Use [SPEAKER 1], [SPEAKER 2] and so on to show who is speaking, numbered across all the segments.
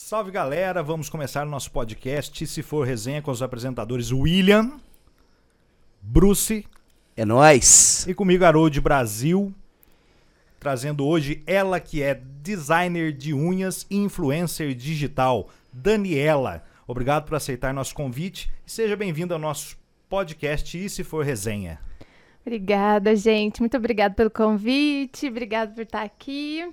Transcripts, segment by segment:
[SPEAKER 1] Salve galera, vamos começar o nosso podcast Se For Resenha com os apresentadores William, Bruce
[SPEAKER 2] É nóis.
[SPEAKER 1] e comigo Harold Brasil, trazendo hoje ela que é designer de unhas e influencer digital, Daniela. Obrigado por aceitar nosso convite e seja bem-vindo ao nosso podcast E Se For Resenha.
[SPEAKER 3] Obrigada, gente. Muito obrigada pelo convite. Obrigada por estar aqui.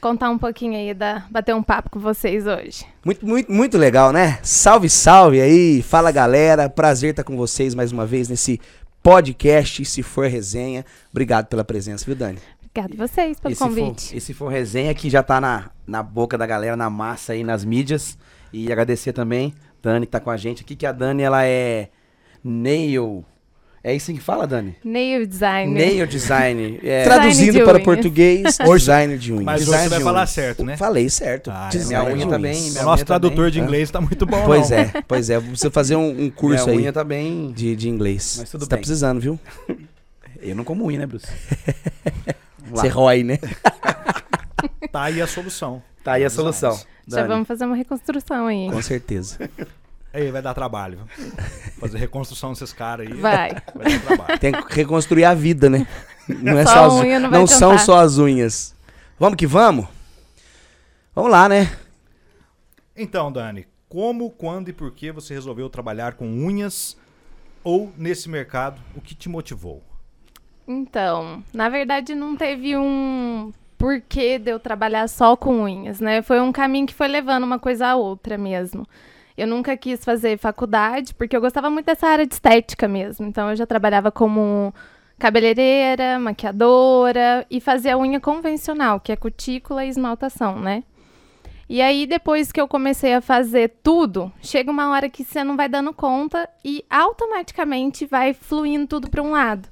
[SPEAKER 3] Contar um pouquinho aí, da, bater um papo com vocês hoje.
[SPEAKER 2] Muito, muito, muito legal, né? Salve, salve aí. Fala, galera. Prazer estar com vocês mais uma vez nesse podcast, se for resenha. Obrigado pela presença, viu, Dani?
[SPEAKER 3] Obrigada a vocês pelo
[SPEAKER 4] Esse for,
[SPEAKER 3] convite.
[SPEAKER 4] esse for resenha que já tá na, na boca da galera, na massa aí, nas mídias. E agradecer também, Dani, que tá com a gente aqui, que a Dani, ela é nail... É isso que fala, Dani?
[SPEAKER 3] Nail designer.
[SPEAKER 4] Nail design. É,
[SPEAKER 2] Traduzindo
[SPEAKER 3] de
[SPEAKER 2] para
[SPEAKER 3] unhas.
[SPEAKER 2] português, designer de unhas.
[SPEAKER 1] Mas
[SPEAKER 4] Design
[SPEAKER 1] você vai falar
[SPEAKER 4] unhas.
[SPEAKER 1] certo, né?
[SPEAKER 2] Falei certo.
[SPEAKER 1] Ah,
[SPEAKER 2] Designer
[SPEAKER 4] minha unha tá bem,
[SPEAKER 1] O nosso
[SPEAKER 4] tá
[SPEAKER 1] tradutor
[SPEAKER 4] bem,
[SPEAKER 1] de inglês tá muito bom,
[SPEAKER 2] Pois
[SPEAKER 1] não.
[SPEAKER 2] é, pois é. Você fazer um, um curso
[SPEAKER 4] minha
[SPEAKER 2] aí
[SPEAKER 4] unha tá bem...
[SPEAKER 2] de, de inglês.
[SPEAKER 4] Mas tudo
[SPEAKER 2] Você tá
[SPEAKER 4] bem.
[SPEAKER 2] precisando, viu?
[SPEAKER 4] Eu não como unha, né, Bruce?
[SPEAKER 2] Você rói, né?
[SPEAKER 1] Tá aí a solução.
[SPEAKER 4] Tá aí a solução.
[SPEAKER 3] Já vamos fazer uma reconstrução aí.
[SPEAKER 2] Com certeza.
[SPEAKER 1] Aí vai dar trabalho. Fazer reconstrução desses caras aí.
[SPEAKER 3] Vai.
[SPEAKER 1] Vai dar trabalho.
[SPEAKER 2] Tem que reconstruir a vida, né? Não é
[SPEAKER 3] Só
[SPEAKER 2] só, as,
[SPEAKER 3] unha não
[SPEAKER 2] não são só as unhas. Vamos que vamos? Vamos lá, né?
[SPEAKER 1] Então, Dani, como, quando e por que você resolveu trabalhar com unhas ou nesse mercado? O que te motivou?
[SPEAKER 3] Então, na verdade, não teve um porquê de eu trabalhar só com unhas, né? Foi um caminho que foi levando uma coisa a outra mesmo. Eu nunca quis fazer faculdade, porque eu gostava muito dessa área de estética mesmo. Então, eu já trabalhava como cabeleireira, maquiadora e fazia unha convencional, que é cutícula e esmaltação, né? E aí, depois que eu comecei a fazer tudo, chega uma hora que você não vai dando conta e automaticamente vai fluindo tudo para um lado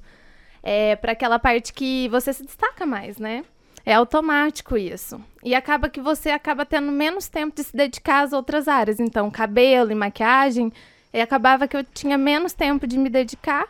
[SPEAKER 3] é, para aquela parte que você se destaca mais, né? É automático isso. E acaba que você acaba tendo menos tempo de se dedicar às outras áreas. Então, cabelo e maquiagem, e acabava que eu tinha menos tempo de me dedicar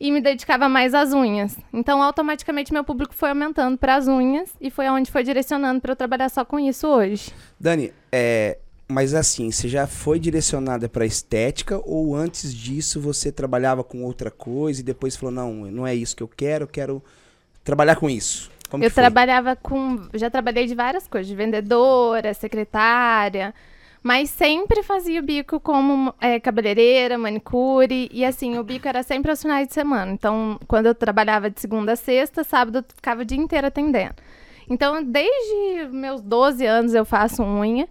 [SPEAKER 3] e me dedicava mais às unhas. Então, automaticamente meu público foi aumentando para as unhas e foi aonde foi direcionando para eu trabalhar só com isso hoje.
[SPEAKER 2] Dani, é, mas assim, você já foi direcionada para estética ou antes disso você trabalhava com outra coisa e depois falou, não, não é isso que eu quero, eu quero trabalhar com isso? Como
[SPEAKER 3] eu trabalhava com. Já trabalhei de várias coisas, de vendedora, secretária, mas sempre fazia o bico como é, cabeleireira, manicure, e assim, o bico era sempre aos finais de semana. Então, quando eu trabalhava de segunda a sexta, sábado eu ficava o dia inteiro atendendo. Então, desde meus 12 anos eu faço unha.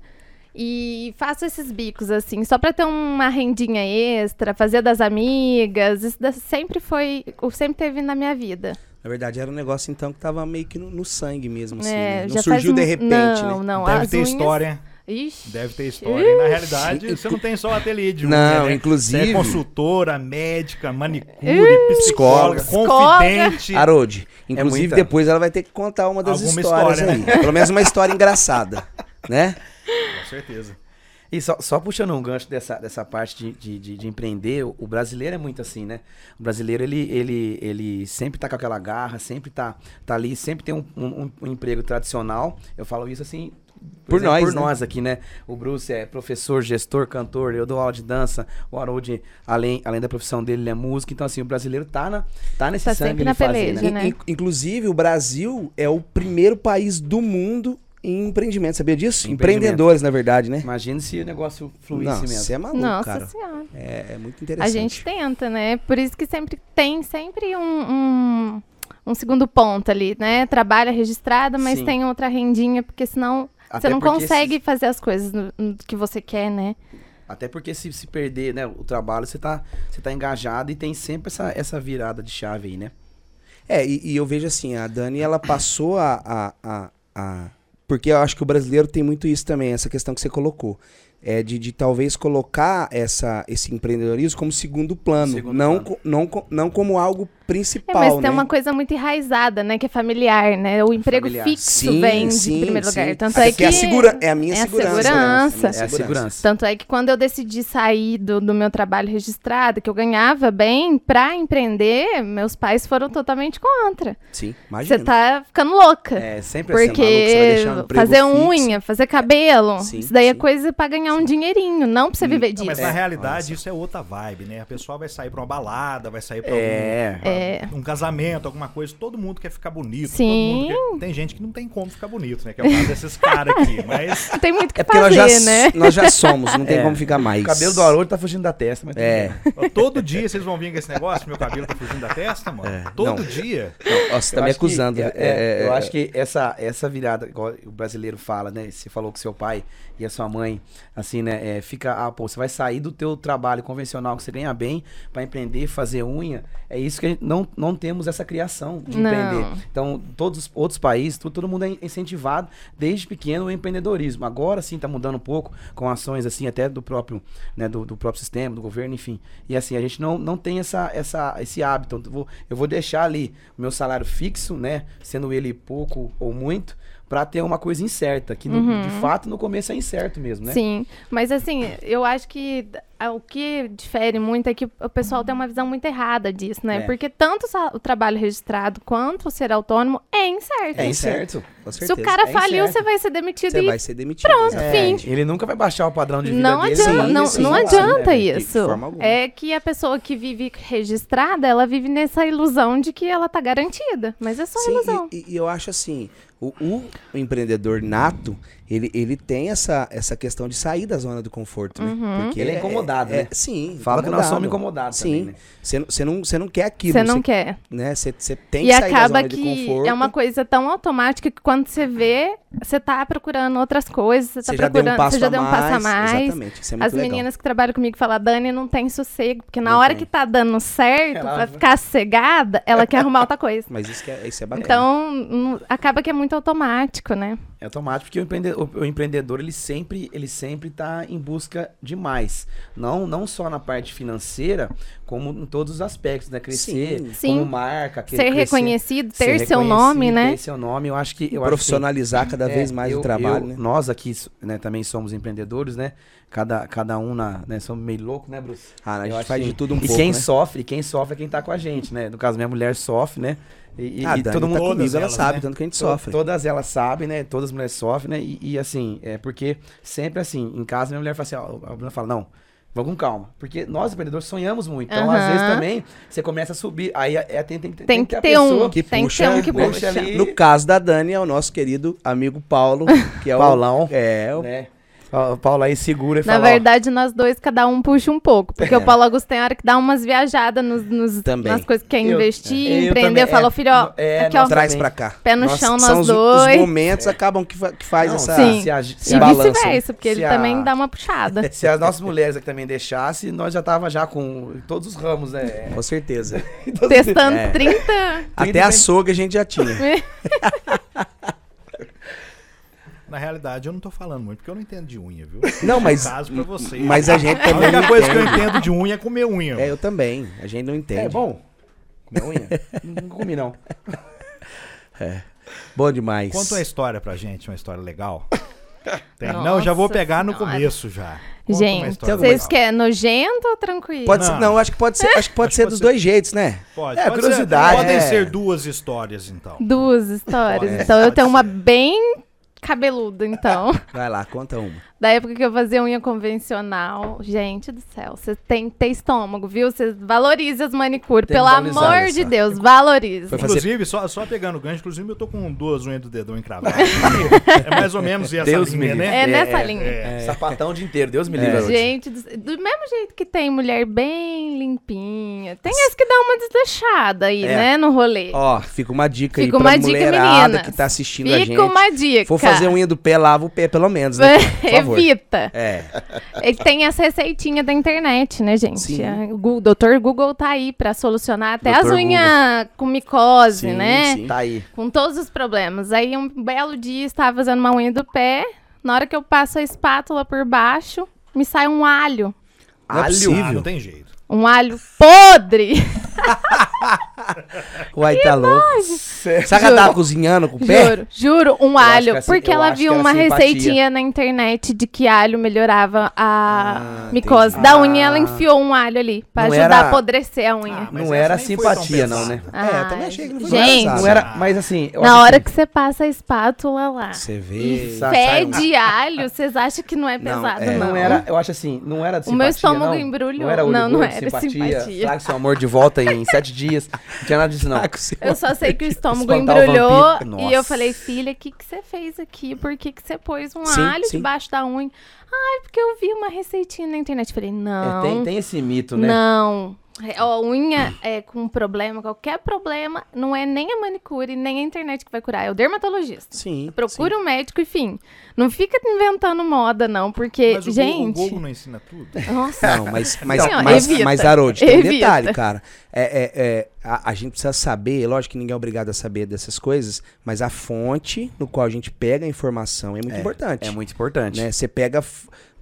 [SPEAKER 3] E faço esses bicos, assim, só pra ter uma rendinha extra, fazer das amigas. Isso sempre foi. Sempre teve na minha vida.
[SPEAKER 2] Na verdade, era um negócio então que tava meio que no, no sangue mesmo, assim,
[SPEAKER 3] É,
[SPEAKER 2] né? Não surgiu de repente,
[SPEAKER 3] não,
[SPEAKER 2] né?
[SPEAKER 3] Não,
[SPEAKER 1] Deve ter
[SPEAKER 3] unhas-
[SPEAKER 1] história.
[SPEAKER 3] Ixi.
[SPEAKER 1] Deve ter história. E, na realidade, você não tem só ateliê de
[SPEAKER 2] Não,
[SPEAKER 1] né?
[SPEAKER 2] inclusive-
[SPEAKER 1] Você é consultora, médica, manicure, psicóloga,
[SPEAKER 2] Psicóloga.
[SPEAKER 1] confidente.
[SPEAKER 2] Harold, inclusive
[SPEAKER 4] muita.
[SPEAKER 2] depois ela vai ter que contar uma das
[SPEAKER 1] Alguma
[SPEAKER 2] histórias
[SPEAKER 1] história,
[SPEAKER 2] aí.
[SPEAKER 1] né?
[SPEAKER 2] Pelo menos uma história engraçada, né?
[SPEAKER 1] Com certeza.
[SPEAKER 4] E só, só puxando um gancho dessa, dessa parte de, de, de- de empreender, o, brasileiro é muito assim, né? O brasileiro, ele, ele, ele sempre tá com aquela garra, sempre tá, tá ali, sempre tem um, um- um emprego tradicional. Eu falo isso assim...
[SPEAKER 2] Por nós,
[SPEAKER 4] Por
[SPEAKER 2] né?
[SPEAKER 4] nós aqui, né? O Bruce é professor, gestor, cantor, eu dou aula de dança. O Harold, além, além da profissão dele, ele é músico. Então, assim, o brasileiro tá, na, tá nesse
[SPEAKER 3] Tá
[SPEAKER 4] sangue
[SPEAKER 3] sempre
[SPEAKER 4] de
[SPEAKER 3] na
[SPEAKER 4] fazer,
[SPEAKER 3] peleja,
[SPEAKER 4] né?
[SPEAKER 3] né?
[SPEAKER 2] In- Inclusive, o Brasil é o primeiro país do mundo em empreendimento, sabia disso? Empreendedores, na verdade, né?
[SPEAKER 4] Imagina se o negócio fluísse
[SPEAKER 2] Não,
[SPEAKER 4] mesmo.
[SPEAKER 2] você é maluco,
[SPEAKER 3] Nossa
[SPEAKER 2] cara.
[SPEAKER 3] senhora.
[SPEAKER 2] É, é muito
[SPEAKER 3] A
[SPEAKER 2] interessante.
[SPEAKER 3] gente tenta, né? Por isso que sempre tem sempre um, um, um segundo ponto ali, né? Trabalha registrado, mas
[SPEAKER 4] Sim.
[SPEAKER 3] tem outra rendinha, porque senão
[SPEAKER 4] Até
[SPEAKER 3] você não consegue fazer as coisas no- no que você quer, né?
[SPEAKER 4] Até porque se, se perder né, o trabalho, você tá, você tá engajado e tem sempre essa, essa virada de chave aí, né?
[SPEAKER 2] É, e, e eu vejo assim, a Dani, ela passou a, a, a, a- Porque eu acho que o brasileiro tem muito isso também, essa questão que você colocou. é de, de talvez colocar essa, esse empreendedorismo como segundo plano,
[SPEAKER 4] Segundo
[SPEAKER 2] não,
[SPEAKER 4] plano.
[SPEAKER 2] co- não, não como algo
[SPEAKER 3] É,
[SPEAKER 2] principal,
[SPEAKER 3] mas
[SPEAKER 2] né?
[SPEAKER 3] tem uma coisa muito enraizada, né? Que é familiar, né? O emprego
[SPEAKER 4] Familiar.
[SPEAKER 3] fixo
[SPEAKER 2] Sim,
[SPEAKER 3] vem
[SPEAKER 2] sim,
[SPEAKER 3] de primeiro
[SPEAKER 2] sim.
[SPEAKER 3] lugar. Tanto
[SPEAKER 2] Até
[SPEAKER 3] é
[SPEAKER 2] porque é a
[SPEAKER 3] que
[SPEAKER 2] segura- é a minha
[SPEAKER 3] é
[SPEAKER 2] segurança, né?
[SPEAKER 3] segurança.
[SPEAKER 2] É a
[SPEAKER 4] É segurança.
[SPEAKER 3] Tanto é que quando eu decidi sair do, do meu trabalho registrado, que eu ganhava bem, pra empreender, meus pais foram totalmente contra.
[SPEAKER 2] Sim,
[SPEAKER 3] Você
[SPEAKER 2] imagina.
[SPEAKER 3] tá ficando louca.
[SPEAKER 4] É, sempre assim.
[SPEAKER 2] maluco, você vai
[SPEAKER 3] Porque
[SPEAKER 2] deixar um emprego
[SPEAKER 3] fazer
[SPEAKER 2] fixo.
[SPEAKER 3] unha, fazer cabelo,
[SPEAKER 2] Sim,
[SPEAKER 3] isso daí é coisa pra ganhar um dinheirinho, não pra você viver
[SPEAKER 1] Não,
[SPEAKER 3] disso.
[SPEAKER 1] mas na
[SPEAKER 2] É.
[SPEAKER 1] realidade isso é outra vibe, né? A pessoa vai sair pra uma balada, vai sair pra
[SPEAKER 4] É.
[SPEAKER 3] É.
[SPEAKER 1] um, um casamento, alguma coisa. Todo mundo quer ficar bonito.
[SPEAKER 3] Sim.
[SPEAKER 1] todo mundo quer- Tem gente que não tem como ficar bonito, né? Que é o caso desses caras aqui. Mas
[SPEAKER 3] tem muito que
[SPEAKER 2] É porque nós
[SPEAKER 3] fazer,
[SPEAKER 2] já,
[SPEAKER 3] né?
[SPEAKER 2] nós já somos, não tem
[SPEAKER 4] É.
[SPEAKER 2] como ficar mais.
[SPEAKER 4] O cabelo do Haroldo tá fugindo da testa, mas
[SPEAKER 2] É.
[SPEAKER 1] todo dia vocês vão vir com esse negócio, meu cabelo tá fugindo da testa, mano.
[SPEAKER 2] É,
[SPEAKER 1] todo
[SPEAKER 2] não.
[SPEAKER 1] dia.
[SPEAKER 2] Não, você tá
[SPEAKER 4] Eu
[SPEAKER 2] me
[SPEAKER 4] acho que-
[SPEAKER 2] acusando.
[SPEAKER 4] é,
[SPEAKER 2] é,
[SPEAKER 4] é,
[SPEAKER 2] é,
[SPEAKER 4] eu acho que essa, essa virada, igual o brasileiro fala, né? Você falou com seu pai e a sua mãe, assim, né? é, fica, ah, pô, você vai sair do teu trabalho convencional que você ganha bem pra empreender, fazer unha. É isso que a gente não, não temos essa criação de
[SPEAKER 3] Não.
[SPEAKER 4] empreender. Então, todos os outros países, tudo, todo mundo é incentivado desde pequeno o empreendedorismo. Agora sim tá mudando um pouco com ações assim até do próprio, né, do, do próprio sistema, do governo, enfim. E assim, a gente não, não tem essa, essa, esse hábito. Eu vou, eu vou deixar ali o meu salário fixo, né, sendo ele pouco ou muito, pra ter uma coisa incerta, que no-
[SPEAKER 3] Uhum.
[SPEAKER 4] de fato no começo é incerto mesmo, né?
[SPEAKER 3] Sim, mas assim, eu acho que o que difere muito é que o pessoal tem uma visão muito errada disso, né?
[SPEAKER 4] É.
[SPEAKER 3] Porque tanto o trabalho registrado quanto o ser autônomo é incerto.
[SPEAKER 4] É incerto.
[SPEAKER 2] Com
[SPEAKER 3] Se
[SPEAKER 2] certeza.
[SPEAKER 3] o cara
[SPEAKER 4] é
[SPEAKER 3] faliu, você vai ser demitido
[SPEAKER 2] Você vai ser demitido.
[SPEAKER 3] Pronto,
[SPEAKER 2] exatamente.
[SPEAKER 3] fim.
[SPEAKER 4] Ele nunca vai baixar o padrão de vida
[SPEAKER 3] não
[SPEAKER 4] dele.
[SPEAKER 3] adianta,
[SPEAKER 2] sim,
[SPEAKER 3] não,
[SPEAKER 2] sim,
[SPEAKER 3] não adianta
[SPEAKER 2] né, de
[SPEAKER 3] isso. É que a pessoa que vive registrada, ela vive nessa ilusão de que ela tá garantida. Mas é só
[SPEAKER 2] Sim,
[SPEAKER 3] ilusão.
[SPEAKER 2] e, e eu acho assim, o, o empreendedor nato, ele, ele tem essa, essa questão de sair da zona do conforto, né?
[SPEAKER 3] Uhum.
[SPEAKER 2] Porque
[SPEAKER 4] Ele é incomodado, né?
[SPEAKER 2] Sim.
[SPEAKER 4] Fala que nós somos
[SPEAKER 2] incomodado.
[SPEAKER 4] incomodados
[SPEAKER 2] Sim.
[SPEAKER 4] também, né?
[SPEAKER 2] Você não- você não, você quer aquilo.
[SPEAKER 3] Você não
[SPEAKER 2] você,
[SPEAKER 3] quer.
[SPEAKER 2] Né? Você, você tem
[SPEAKER 3] E
[SPEAKER 2] que sair da
[SPEAKER 3] acaba
[SPEAKER 2] zona de
[SPEAKER 3] que
[SPEAKER 2] conforto.
[SPEAKER 3] é uma coisa tão automática que quando você vê, você tá procurando outras coisas, você tá
[SPEAKER 2] Você já deu
[SPEAKER 3] procurando,
[SPEAKER 2] um passo
[SPEAKER 3] você já
[SPEAKER 2] a
[SPEAKER 3] deu um passo a
[SPEAKER 2] mais, exatamente, isso é muito
[SPEAKER 3] As
[SPEAKER 2] legal.
[SPEAKER 3] meninas que trabalham comigo falam, Dani, não tem sossego, porque na
[SPEAKER 2] Não
[SPEAKER 3] hora
[SPEAKER 2] tem.
[SPEAKER 3] que tá dando certo,
[SPEAKER 4] Ela-
[SPEAKER 3] pra ficar sossegada, ela quer arrumar outra coisa.
[SPEAKER 2] Mas isso, que é, isso é bacana.
[SPEAKER 3] Então, acaba que é muito automático, né?
[SPEAKER 4] É automático porque o empreendedor, o, empreendedor, ele sempre ele sempre está em busca de mais. Não, não só na parte financeira, como em todos os aspectos, né? Crescer
[SPEAKER 2] Sim.
[SPEAKER 3] Sim.
[SPEAKER 4] como marca,
[SPEAKER 3] Ser
[SPEAKER 4] crescer,
[SPEAKER 3] reconhecido,
[SPEAKER 4] ser
[SPEAKER 3] ter seu
[SPEAKER 4] reconhecido,
[SPEAKER 3] nome, né?
[SPEAKER 4] Ter seu nome, eu acho que... Eu acho que
[SPEAKER 2] Profissionalizar cada
[SPEAKER 4] É,
[SPEAKER 2] vez mais
[SPEAKER 4] eu-
[SPEAKER 2] o trabalho,
[SPEAKER 4] eu-
[SPEAKER 2] né?
[SPEAKER 4] Nós aqui né, também somos empreendedores, né? Cada, cada um na, né, somos meio louco, né, Bruce?
[SPEAKER 2] Ah, a gente faz
[SPEAKER 4] que-
[SPEAKER 2] de tudo um
[SPEAKER 4] e
[SPEAKER 2] pouco,
[SPEAKER 4] quem
[SPEAKER 2] né?
[SPEAKER 4] sofre, quem sofre é quem tá com a gente, né? No caso, minha mulher sofre, né? E,
[SPEAKER 2] Ah,
[SPEAKER 4] e
[SPEAKER 2] Dani
[SPEAKER 4] todo mundo
[SPEAKER 2] tá comigo, ela
[SPEAKER 1] elas,
[SPEAKER 2] sabe,
[SPEAKER 1] né?
[SPEAKER 2] tanto que a gente
[SPEAKER 4] To-
[SPEAKER 2] sofre.
[SPEAKER 4] Todas elas sabem, né? Todas as mulheres sofrem, né? E, e, assim, é porque sempre assim, em casa minha mulher fala assim, ó, a Bruna fala, não, vamos com calma. Porque nós, empreendedores, sonhamos muito. Então, às vezes também, você começa a subir. Aí é, tem, tem,
[SPEAKER 3] Tem que
[SPEAKER 4] a
[SPEAKER 3] ter um,
[SPEAKER 2] que
[SPEAKER 3] tem que
[SPEAKER 2] puxa,
[SPEAKER 3] ter um que
[SPEAKER 4] puxa
[SPEAKER 3] puxa.
[SPEAKER 4] ali.
[SPEAKER 2] No caso da Dani, é o nosso querido amigo Paulo, que é o...
[SPEAKER 4] Paulão.
[SPEAKER 2] É, o
[SPEAKER 4] Né? O Paulo aí segura e
[SPEAKER 3] Na
[SPEAKER 4] fala, ó,
[SPEAKER 3] verdade, nós dois, cada um puxa um pouco. Porque o Paulo Augusto tem hora que dá umas viajadas nos, nos- nas coisas que quer
[SPEAKER 4] Eu-
[SPEAKER 3] investir,
[SPEAKER 4] eu
[SPEAKER 3] empreender.
[SPEAKER 4] também,
[SPEAKER 3] Falou,
[SPEAKER 4] é,
[SPEAKER 3] filho, ó,
[SPEAKER 4] é,
[SPEAKER 3] aqui, ó,
[SPEAKER 2] traz pra cá.
[SPEAKER 3] Pé no
[SPEAKER 2] Nós-
[SPEAKER 3] chão,
[SPEAKER 2] são
[SPEAKER 3] nós
[SPEAKER 2] os, os
[SPEAKER 3] dois.
[SPEAKER 2] momentos acabam que, fa- que faz
[SPEAKER 4] Não,
[SPEAKER 2] essa...
[SPEAKER 3] Sim.
[SPEAKER 4] se a- se
[SPEAKER 3] E
[SPEAKER 2] balança.
[SPEAKER 3] vice-versa, porque
[SPEAKER 4] Se
[SPEAKER 3] ele
[SPEAKER 4] a-
[SPEAKER 3] também dá uma puxada.
[SPEAKER 4] Se as nossas mulheres aqui também deixassem, nós já tava já com todos os ramos, né?
[SPEAKER 2] Com certeza.
[SPEAKER 3] Testando
[SPEAKER 2] É.
[SPEAKER 3] 30.
[SPEAKER 2] Até açougue a gente já tinha.
[SPEAKER 1] Na realidade, eu não tô falando muito, porque eu não entendo de unha, viu?
[SPEAKER 2] Não, mas-
[SPEAKER 1] No caso pra você.
[SPEAKER 2] Mas a gente
[SPEAKER 1] A
[SPEAKER 2] também
[SPEAKER 1] única
[SPEAKER 2] não
[SPEAKER 1] coisa que eu
[SPEAKER 2] entende.
[SPEAKER 1] entendo de unha é comer unha.
[SPEAKER 2] É, eu também. A gente não entende.
[SPEAKER 4] É bom? Comer unha? Nunca comi, não.
[SPEAKER 2] Bom demais.
[SPEAKER 1] Conta uma história pra gente, uma história legal. Tem- não, já vou pegar no
[SPEAKER 3] Senhora.
[SPEAKER 1] começo já. Conta
[SPEAKER 3] Gente, vocês querem nojento ou tranquilo?
[SPEAKER 2] Pode ser,
[SPEAKER 1] Não.
[SPEAKER 2] não, acho que pode ser, acho que pode
[SPEAKER 1] Acho
[SPEAKER 2] ser
[SPEAKER 1] que
[SPEAKER 2] dos
[SPEAKER 1] pode ser-
[SPEAKER 2] dois jeitos, né?
[SPEAKER 1] Pode,
[SPEAKER 4] É,
[SPEAKER 1] pode
[SPEAKER 4] curiosidade,
[SPEAKER 1] Ser, podem
[SPEAKER 2] é.
[SPEAKER 1] ser duas histórias, então.
[SPEAKER 3] Duas histórias.
[SPEAKER 1] Pode,
[SPEAKER 3] então eu
[SPEAKER 1] pode
[SPEAKER 3] tenho
[SPEAKER 1] ser.
[SPEAKER 3] uma bem cabeluda, então.
[SPEAKER 2] Vai lá, conta uma.
[SPEAKER 3] Da época que eu fazia unha convencional. Gente do céu, você tem que ter estômago, viu? Você valorize as manicures. Pelo amor
[SPEAKER 2] olha
[SPEAKER 3] de. Deus,
[SPEAKER 2] fazer-
[SPEAKER 1] Inclusive, só, só pegando o gancho, inclusive eu tô com duas unhas do dedão encravadas. é mais ou menos essa
[SPEAKER 4] Deus
[SPEAKER 1] linha,
[SPEAKER 4] me
[SPEAKER 1] né?
[SPEAKER 3] É nessa
[SPEAKER 4] é,
[SPEAKER 3] linha.
[SPEAKER 1] É.
[SPEAKER 4] Sapatão o dia inteiro, Deus me livre. Haroldo.
[SPEAKER 3] Gente, do, do mesmo jeito que tem mulher bem limpinha, tem as que dá uma desleixada aí,
[SPEAKER 2] É.
[SPEAKER 3] né, no rolê.
[SPEAKER 2] Ó, fica uma dica
[SPEAKER 3] Fica
[SPEAKER 2] aí pra
[SPEAKER 3] uma dica,
[SPEAKER 2] mulherada
[SPEAKER 3] meninas.
[SPEAKER 2] que tá assistindo a gente.
[SPEAKER 3] Fica uma dica.
[SPEAKER 2] For fazer unha do pé, lava o pé pelo menos, né? Favor.
[SPEAKER 3] Evita.
[SPEAKER 2] É.
[SPEAKER 3] É que tem essa receitinha da internet, né, gente?
[SPEAKER 2] Sim.
[SPEAKER 3] A- O Dr. Google tá aí pra solucionar até
[SPEAKER 2] Dr.
[SPEAKER 3] as unhas com micose,
[SPEAKER 2] Sim,
[SPEAKER 3] né?
[SPEAKER 2] sim.
[SPEAKER 4] Tá aí.
[SPEAKER 3] Com todos os problemas. Aí um belo dia estava fazendo uma unha do pé, Na hora que eu passo a espátula por baixo, me sai um alho.
[SPEAKER 2] Não é
[SPEAKER 4] Alho?
[SPEAKER 2] possível.
[SPEAKER 1] Ah, não tem jeito.
[SPEAKER 3] Um alho podre.
[SPEAKER 2] Uai, tá louco. Será que ela tava cozinhando com o pé?
[SPEAKER 3] Juro, juro, um alho.
[SPEAKER 4] assim-
[SPEAKER 3] porque
[SPEAKER 4] eu
[SPEAKER 3] ela
[SPEAKER 4] acho que
[SPEAKER 3] viu uma
[SPEAKER 4] simpatia.
[SPEAKER 3] receitinha na internet de que alho melhorava a
[SPEAKER 2] Ah,
[SPEAKER 3] micose
[SPEAKER 2] entendi.
[SPEAKER 3] da unha. Ela enfiou um alho ali pra
[SPEAKER 4] Não
[SPEAKER 3] ajudar
[SPEAKER 4] era-
[SPEAKER 3] a apodrecer a unha.
[SPEAKER 1] Ah, mas
[SPEAKER 4] Não
[SPEAKER 1] essa
[SPEAKER 4] era
[SPEAKER 1] nem foi tão
[SPEAKER 4] simpatia, não,
[SPEAKER 1] pesada.
[SPEAKER 4] né?
[SPEAKER 2] É, eu também achei que não foi
[SPEAKER 3] Gente.
[SPEAKER 4] Não era, mas assim. eu
[SPEAKER 3] Na hora que você passa a espátula lá
[SPEAKER 2] Você vê.
[SPEAKER 3] e
[SPEAKER 4] Sa- sai um-
[SPEAKER 3] fede alho, vocês acham que não é
[SPEAKER 2] Não,
[SPEAKER 3] pesado,
[SPEAKER 2] é.
[SPEAKER 3] não.
[SPEAKER 4] Não era, eu acho assim, não era de
[SPEAKER 3] O meu
[SPEAKER 4] simpatia,
[SPEAKER 3] estômago
[SPEAKER 4] não.
[SPEAKER 3] embrulhou.
[SPEAKER 4] Não era olho
[SPEAKER 3] Não, não era
[SPEAKER 4] simpatia.
[SPEAKER 3] simpatia.
[SPEAKER 4] Traga seu amor de volta em sete dias. Não tinha nada disso, não.
[SPEAKER 3] Eu só sei que o estômago
[SPEAKER 4] o
[SPEAKER 3] embrulhou
[SPEAKER 4] vampiro.
[SPEAKER 3] e eu falei, filha, o que, que você fez aqui? Por que, que você pôs um
[SPEAKER 2] Sim,
[SPEAKER 3] alho
[SPEAKER 2] sim.
[SPEAKER 3] debaixo da unha? Ai, porque eu vi uma receitinha na internet. Falei,
[SPEAKER 4] É,
[SPEAKER 3] não,
[SPEAKER 4] tem, tem esse mito, né?
[SPEAKER 3] não. É, A unha é com problema, qualquer problema, não é nem a manicure, nem a internet que vai curar, é o dermatologista.
[SPEAKER 2] Sim.
[SPEAKER 3] Procura um médico e fim. Não fica inventando moda, não, porque,
[SPEAKER 1] Mas o, Go-
[SPEAKER 3] gente.
[SPEAKER 1] o Google não ensina tudo.
[SPEAKER 3] Nossa.
[SPEAKER 2] Não, mas, mas,
[SPEAKER 3] ó,
[SPEAKER 2] mas,
[SPEAKER 3] evita.
[SPEAKER 2] mas Harold, tem um
[SPEAKER 3] Evita.
[SPEAKER 2] detalhe, cara. É, é, é, a, a gente precisa saber, lógico que ninguém é obrigado a saber dessas coisas, mas a fonte no qual a gente pega a informação é muito importante.
[SPEAKER 4] É muito importante.
[SPEAKER 2] né? Você pega.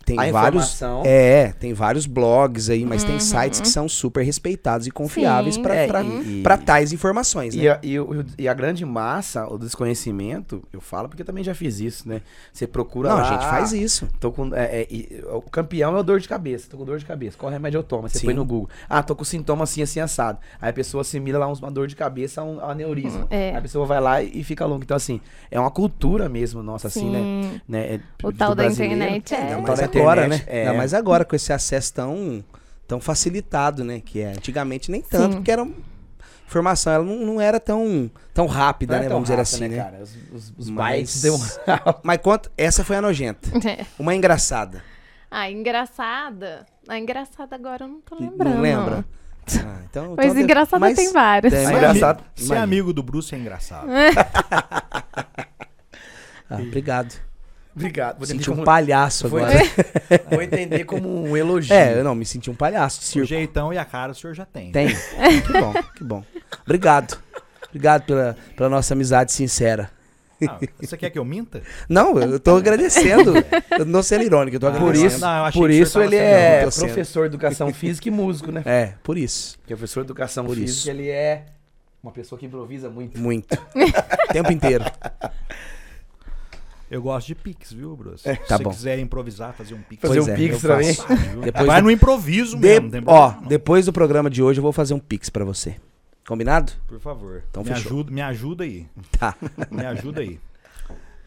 [SPEAKER 2] Tem
[SPEAKER 4] A
[SPEAKER 2] vários.
[SPEAKER 4] informação.
[SPEAKER 2] É, tem vários blogs aí, mas tem sites que são super respeitados e confiáveis
[SPEAKER 3] Sim,
[SPEAKER 2] pra
[SPEAKER 4] É, e-
[SPEAKER 2] tais informações,
[SPEAKER 4] E
[SPEAKER 2] né?
[SPEAKER 4] a, e, o- e a grande massa, o desconhecimento, eu falo porque eu também já fiz isso, né? Você procura
[SPEAKER 2] Não,
[SPEAKER 4] lá.
[SPEAKER 2] a gente faz isso.
[SPEAKER 4] Tô com, é, é, e o campeão é o dor de cabeça. Tô com dor de cabeça. Qual remédio eu tomo? Você
[SPEAKER 2] Sim.
[SPEAKER 4] põe no Google. Ah, tô com sintoma assim, assim, assado. Aí a pessoa assimila lá uma dor de cabeça a um aneurisma.
[SPEAKER 3] É.
[SPEAKER 4] Aí a pessoa vai lá e, e fica longa. Então, assim, é uma cultura mesmo nossa, assim, né?
[SPEAKER 3] Sim.
[SPEAKER 4] né? É,
[SPEAKER 3] O tal da
[SPEAKER 4] brasileiro.
[SPEAKER 3] internet é-
[SPEAKER 2] Ainda
[SPEAKER 4] o
[SPEAKER 2] mais agora, né?
[SPEAKER 4] É.
[SPEAKER 2] Ainda mais agora com esse acesso tão, tão facilitado, né? Que é. Antigamente nem tanto,
[SPEAKER 3] Sim.
[SPEAKER 2] porque era. Informação, ela não, não era tão, tão rápida,
[SPEAKER 4] Não é
[SPEAKER 2] né?
[SPEAKER 4] tão
[SPEAKER 2] Vamos dizer
[SPEAKER 4] rápido,
[SPEAKER 2] assim, né?
[SPEAKER 4] cara? Os, os, os
[SPEAKER 2] Mas-
[SPEAKER 4] deu.
[SPEAKER 2] Mas quanto. Essa foi a nojenta.
[SPEAKER 3] É.
[SPEAKER 2] Uma engraçada.
[SPEAKER 3] Ah, engraçada. A engraçada agora eu não tô lembrando.
[SPEAKER 2] Não lembra? Ah, então,
[SPEAKER 3] Mas
[SPEAKER 2] então-
[SPEAKER 3] engraçada
[SPEAKER 2] mas-
[SPEAKER 3] tem várias.
[SPEAKER 2] Tem,
[SPEAKER 4] É engraçado.
[SPEAKER 1] Ser amigo do Bruce é engraçado.
[SPEAKER 2] Ah, obrigado.
[SPEAKER 4] Obrigado. Vou
[SPEAKER 2] Senti um palhaço agora.
[SPEAKER 4] Vou entender como um elogio.
[SPEAKER 2] É, eu não, me senti um palhaço.
[SPEAKER 1] O
[SPEAKER 2] Circo.
[SPEAKER 1] jeitão e a cara o senhor já tem.
[SPEAKER 2] Tem. Que bom, que bom. Obrigado. Obrigado pela, pela nossa amizade sincera.
[SPEAKER 1] Ah, você quer que eu minta?
[SPEAKER 2] Não, eu tô agradecendo. Eu não sendo irônico, eu tô
[SPEAKER 1] Ah,
[SPEAKER 4] Por
[SPEAKER 2] agradecendo.
[SPEAKER 4] isso,
[SPEAKER 1] Não,
[SPEAKER 4] por
[SPEAKER 1] o
[SPEAKER 4] isso ele é professor de educação física e músico, né?
[SPEAKER 2] É, por isso.
[SPEAKER 4] Porque o professor de educação
[SPEAKER 2] Por
[SPEAKER 4] física,
[SPEAKER 2] isso.
[SPEAKER 4] ele é uma pessoa que improvisa muito.
[SPEAKER 2] Muito. O tempo inteiro.
[SPEAKER 1] Eu gosto de pix, viu, Bruce? Se
[SPEAKER 2] tá
[SPEAKER 1] você
[SPEAKER 2] bom.
[SPEAKER 1] quiser improvisar, fazer um pix.
[SPEAKER 4] Fazer um
[SPEAKER 2] é,
[SPEAKER 4] pix
[SPEAKER 2] eu
[SPEAKER 4] também.
[SPEAKER 2] Depois
[SPEAKER 1] Vai
[SPEAKER 2] do-
[SPEAKER 1] no improviso
[SPEAKER 2] De-
[SPEAKER 1] mesmo.
[SPEAKER 2] ó,
[SPEAKER 1] não.
[SPEAKER 2] depois do programa de hoje eu vou fazer um pix pra você. Combinado?
[SPEAKER 1] Por favor.
[SPEAKER 2] Então
[SPEAKER 1] me,
[SPEAKER 2] fechou.
[SPEAKER 1] ajuda, me ajuda aí.
[SPEAKER 2] Tá.
[SPEAKER 1] Me ajuda aí.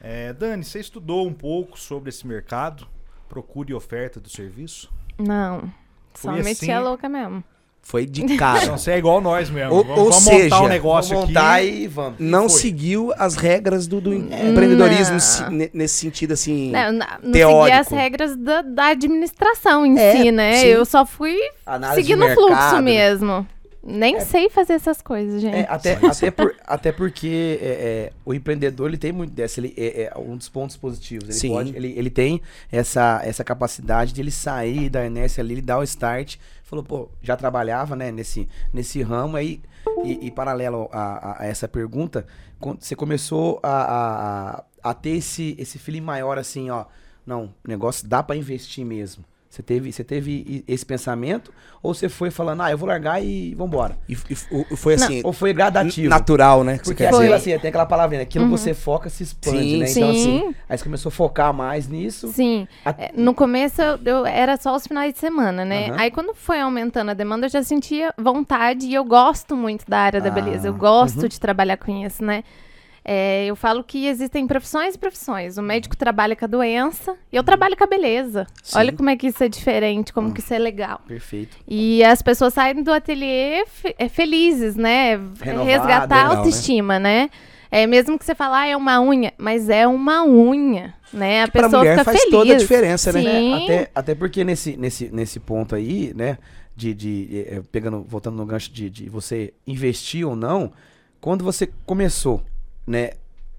[SPEAKER 1] É, Dani, você estudou um pouco sobre esse mercado? Procure oferta do serviço?
[SPEAKER 3] Não. Só
[SPEAKER 1] Foi
[SPEAKER 3] meti a
[SPEAKER 1] assim-
[SPEAKER 3] louca mesmo.
[SPEAKER 2] Foi de cara.
[SPEAKER 1] Então você é igual nós mesmo.
[SPEAKER 2] Ou-
[SPEAKER 1] vamos
[SPEAKER 2] ou
[SPEAKER 1] vamos
[SPEAKER 2] seja,
[SPEAKER 1] montar um negócio
[SPEAKER 4] Vamos
[SPEAKER 1] aqui.
[SPEAKER 4] montar e vamos.
[SPEAKER 2] Não
[SPEAKER 1] foi?
[SPEAKER 2] seguiu as regras do, do empreendedorismo
[SPEAKER 3] Não.
[SPEAKER 2] si- ne- nesse sentido assim.
[SPEAKER 3] Não, na- não
[SPEAKER 2] teórico.
[SPEAKER 3] segui as regras da, da administração em
[SPEAKER 2] É,
[SPEAKER 3] si, né?
[SPEAKER 2] sim.
[SPEAKER 3] Eu só fui
[SPEAKER 4] Análise
[SPEAKER 3] seguindo o fluxo
[SPEAKER 4] né?
[SPEAKER 3] mesmo. Nem sei fazer essas coisas, gente.
[SPEAKER 4] É, até, até, por- até porque é, é, o empreendedor ele tem muito dessa. Ele, é, é um dos pontos positivos. Ele,
[SPEAKER 2] Sim.
[SPEAKER 4] pode, ele, ele tem essa, essa capacidade de ele sair da inércia ali, ele dar o start. Falou, pô, já trabalhava né, nesse, nesse ramo aí. E, e paralelo a, a- essa pergunta, você começou a, a, a- ter esse, esse feeling maior assim, ó. Não, negócio dá pra investir mesmo. Você teve, você teve esse pensamento? Ou você foi falando, ah, eu vou largar e vambora?
[SPEAKER 2] E, e foi assim,
[SPEAKER 4] Ou foi gradativo?
[SPEAKER 2] natural, né? que você
[SPEAKER 4] Porque
[SPEAKER 2] quer dizer.
[SPEAKER 4] assim, tem aquela palavrinha, aquilo que você foca se expande,
[SPEAKER 2] Sim.
[SPEAKER 4] né? Então, assim,
[SPEAKER 3] Sim.
[SPEAKER 4] aí você começou a focar mais nisso.
[SPEAKER 3] Sim.
[SPEAKER 4] A-
[SPEAKER 3] É, No começo eu, era só os finais de semana, né?
[SPEAKER 4] Aham.
[SPEAKER 3] Aí quando foi aumentando a demanda, eu já sentia vontade e eu gosto muito da área da
[SPEAKER 4] Ah,
[SPEAKER 3] beleza. Eu gosto
[SPEAKER 4] uhum.
[SPEAKER 3] de trabalhar com isso, né? É, eu falo que existem profissões e profissões. O médico trabalha com a doença e eu trabalho com a beleza.
[SPEAKER 2] Sim.
[SPEAKER 3] Olha como é que isso é diferente, como que isso é legal.
[SPEAKER 4] Perfeito.
[SPEAKER 3] E as pessoas saem do ateliê é, felizes, né?
[SPEAKER 4] Renovada,
[SPEAKER 3] Resgatar a
[SPEAKER 2] legal,
[SPEAKER 3] autoestima, né? É, mesmo que você fale, ah, é uma unha, mas é uma unha, né? A
[SPEAKER 2] Pra
[SPEAKER 3] pessoa
[SPEAKER 2] mulher
[SPEAKER 3] fica
[SPEAKER 2] faz
[SPEAKER 3] feliz.
[SPEAKER 2] toda a diferença, né?
[SPEAKER 3] Sim.
[SPEAKER 4] É, até, até porque nesse, nesse, nesse ponto aí, né? De, de eh, pegando, voltando no gancho de, de você investir ou não, quando você começou, né?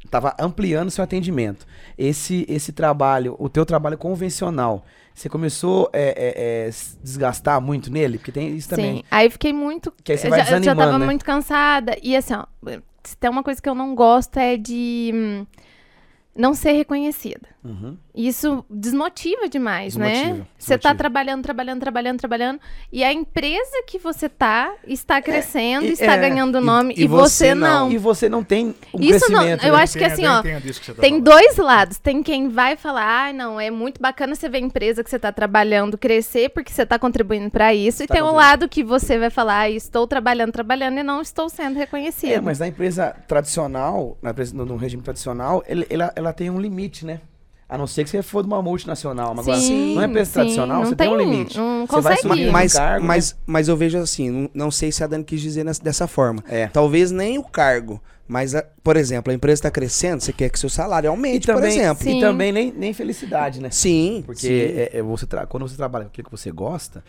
[SPEAKER 4] Tava ampliando seu atendimento. Esse, esse trabalho, o teu trabalho convencional, você começou a é, é, se desgastar muito nele? Porque tem isso também.
[SPEAKER 3] Sim, aí fiquei muito.
[SPEAKER 4] Que aí você vai
[SPEAKER 3] já, eu já
[SPEAKER 4] desanimando,
[SPEAKER 3] tava
[SPEAKER 4] né?
[SPEAKER 3] muito cansada. E assim, ó, se tem uma coisa que eu não gosto é de. hum, não ser reconhecida.
[SPEAKER 4] Uhum.
[SPEAKER 3] Isso desmotiva demais, né?
[SPEAKER 4] Desmotiva,
[SPEAKER 3] Você tá
[SPEAKER 4] desmotiva.
[SPEAKER 3] trabalhando, trabalhando, trabalhando, trabalhando, e a empresa que você tá está crescendo,
[SPEAKER 4] e-
[SPEAKER 3] está
[SPEAKER 4] é,
[SPEAKER 3] ganhando
[SPEAKER 2] e-
[SPEAKER 3] nome,
[SPEAKER 2] e
[SPEAKER 3] e,
[SPEAKER 2] você
[SPEAKER 3] você
[SPEAKER 2] não.
[SPEAKER 3] não.
[SPEAKER 4] E você não tem um
[SPEAKER 3] Isso não, eu
[SPEAKER 4] né?
[SPEAKER 3] acho que assim, ó,
[SPEAKER 1] que você tá
[SPEAKER 3] Tem
[SPEAKER 1] falando.
[SPEAKER 3] dois lados. Tem quem vai falar, ah, não, é muito bacana você ver a empresa que você está trabalhando crescer, porque você está contribuindo para isso. e
[SPEAKER 4] Tá
[SPEAKER 3] tem um
[SPEAKER 4] contribuindo.
[SPEAKER 3] lado que você vai falar, ah, estou trabalhando, trabalhando e não estou sendo reconhecido.
[SPEAKER 4] É, mas na empresa tradicional, na empresa, no, no regime tradicional, ele- ela, ela tem um limite, né? A não ser que você for de uma multinacional. Mas agora,
[SPEAKER 3] Sim,
[SPEAKER 4] numa empresa
[SPEAKER 3] sim,
[SPEAKER 4] tradicional,
[SPEAKER 3] não
[SPEAKER 4] você tem, um limite.
[SPEAKER 3] não
[SPEAKER 4] você vai
[SPEAKER 3] consegue
[SPEAKER 4] no
[SPEAKER 2] Mas,
[SPEAKER 4] cargo,
[SPEAKER 2] mas, mas eu vejo assim, não, não sei se a Dani quis dizer nessa- dessa forma.
[SPEAKER 4] É.
[SPEAKER 2] Talvez nem o cargo, mas, a- por exemplo, a empresa está crescendo, você quer que seu salário aumente, por
[SPEAKER 4] também,
[SPEAKER 2] exemplo.
[SPEAKER 3] Sim.
[SPEAKER 4] e também nem, nem felicidade, né?
[SPEAKER 2] Sim,
[SPEAKER 4] Porque
[SPEAKER 2] sim,
[SPEAKER 4] é- é você tra- quando você trabalha com aquilo que você gosta,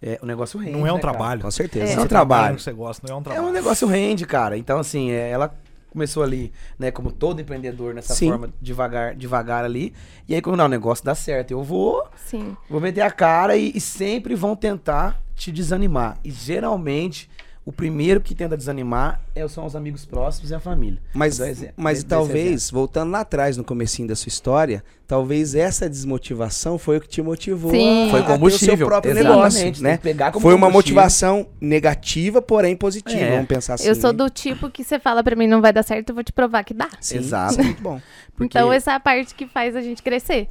[SPEAKER 4] é, o negócio rende.
[SPEAKER 1] Não é um
[SPEAKER 4] né, cara?
[SPEAKER 1] trabalho.
[SPEAKER 2] com certeza.
[SPEAKER 3] É.
[SPEAKER 2] É
[SPEAKER 1] Você
[SPEAKER 2] um trabalho.
[SPEAKER 1] você gosta, não é um
[SPEAKER 4] É
[SPEAKER 1] trabalho.
[SPEAKER 4] um negócio rende, cara. Então, assim, é, ela começou ali, né, como todo empreendedor, nessa
[SPEAKER 2] Sim.
[SPEAKER 4] forma, devagar, devagar ali. E aí, quando não, o negócio dá certo, eu vou,
[SPEAKER 3] Sim.
[SPEAKER 4] vou meter a cara e, e sempre vão tentar te desanimar. E geralmente, o primeiro que tenta desanimar é, são os amigos próximos e a família.
[SPEAKER 2] Mas, mas talvez, voltando lá atrás no comecinho da sua história, talvez essa desmotivação foi o que te motivou
[SPEAKER 3] Sim.
[SPEAKER 2] a,
[SPEAKER 4] Foi
[SPEAKER 2] ter o seu
[SPEAKER 4] combustível.
[SPEAKER 2] próprio
[SPEAKER 4] Exatamente,
[SPEAKER 2] negócio, né?
[SPEAKER 4] que pegar como
[SPEAKER 2] Foi uma
[SPEAKER 4] combustível.
[SPEAKER 2] motivação negativa, porém positiva,
[SPEAKER 4] É.
[SPEAKER 2] vamos pensar assim.
[SPEAKER 3] eu sou
[SPEAKER 2] né?
[SPEAKER 3] do tipo que você fala pra mim não vai dar certo, eu vou te provar que dá.
[SPEAKER 2] Sim,
[SPEAKER 4] Exato.
[SPEAKER 2] isso é muito bom.
[SPEAKER 4] Porque-
[SPEAKER 3] Então essa é a parte que faz a gente crescer.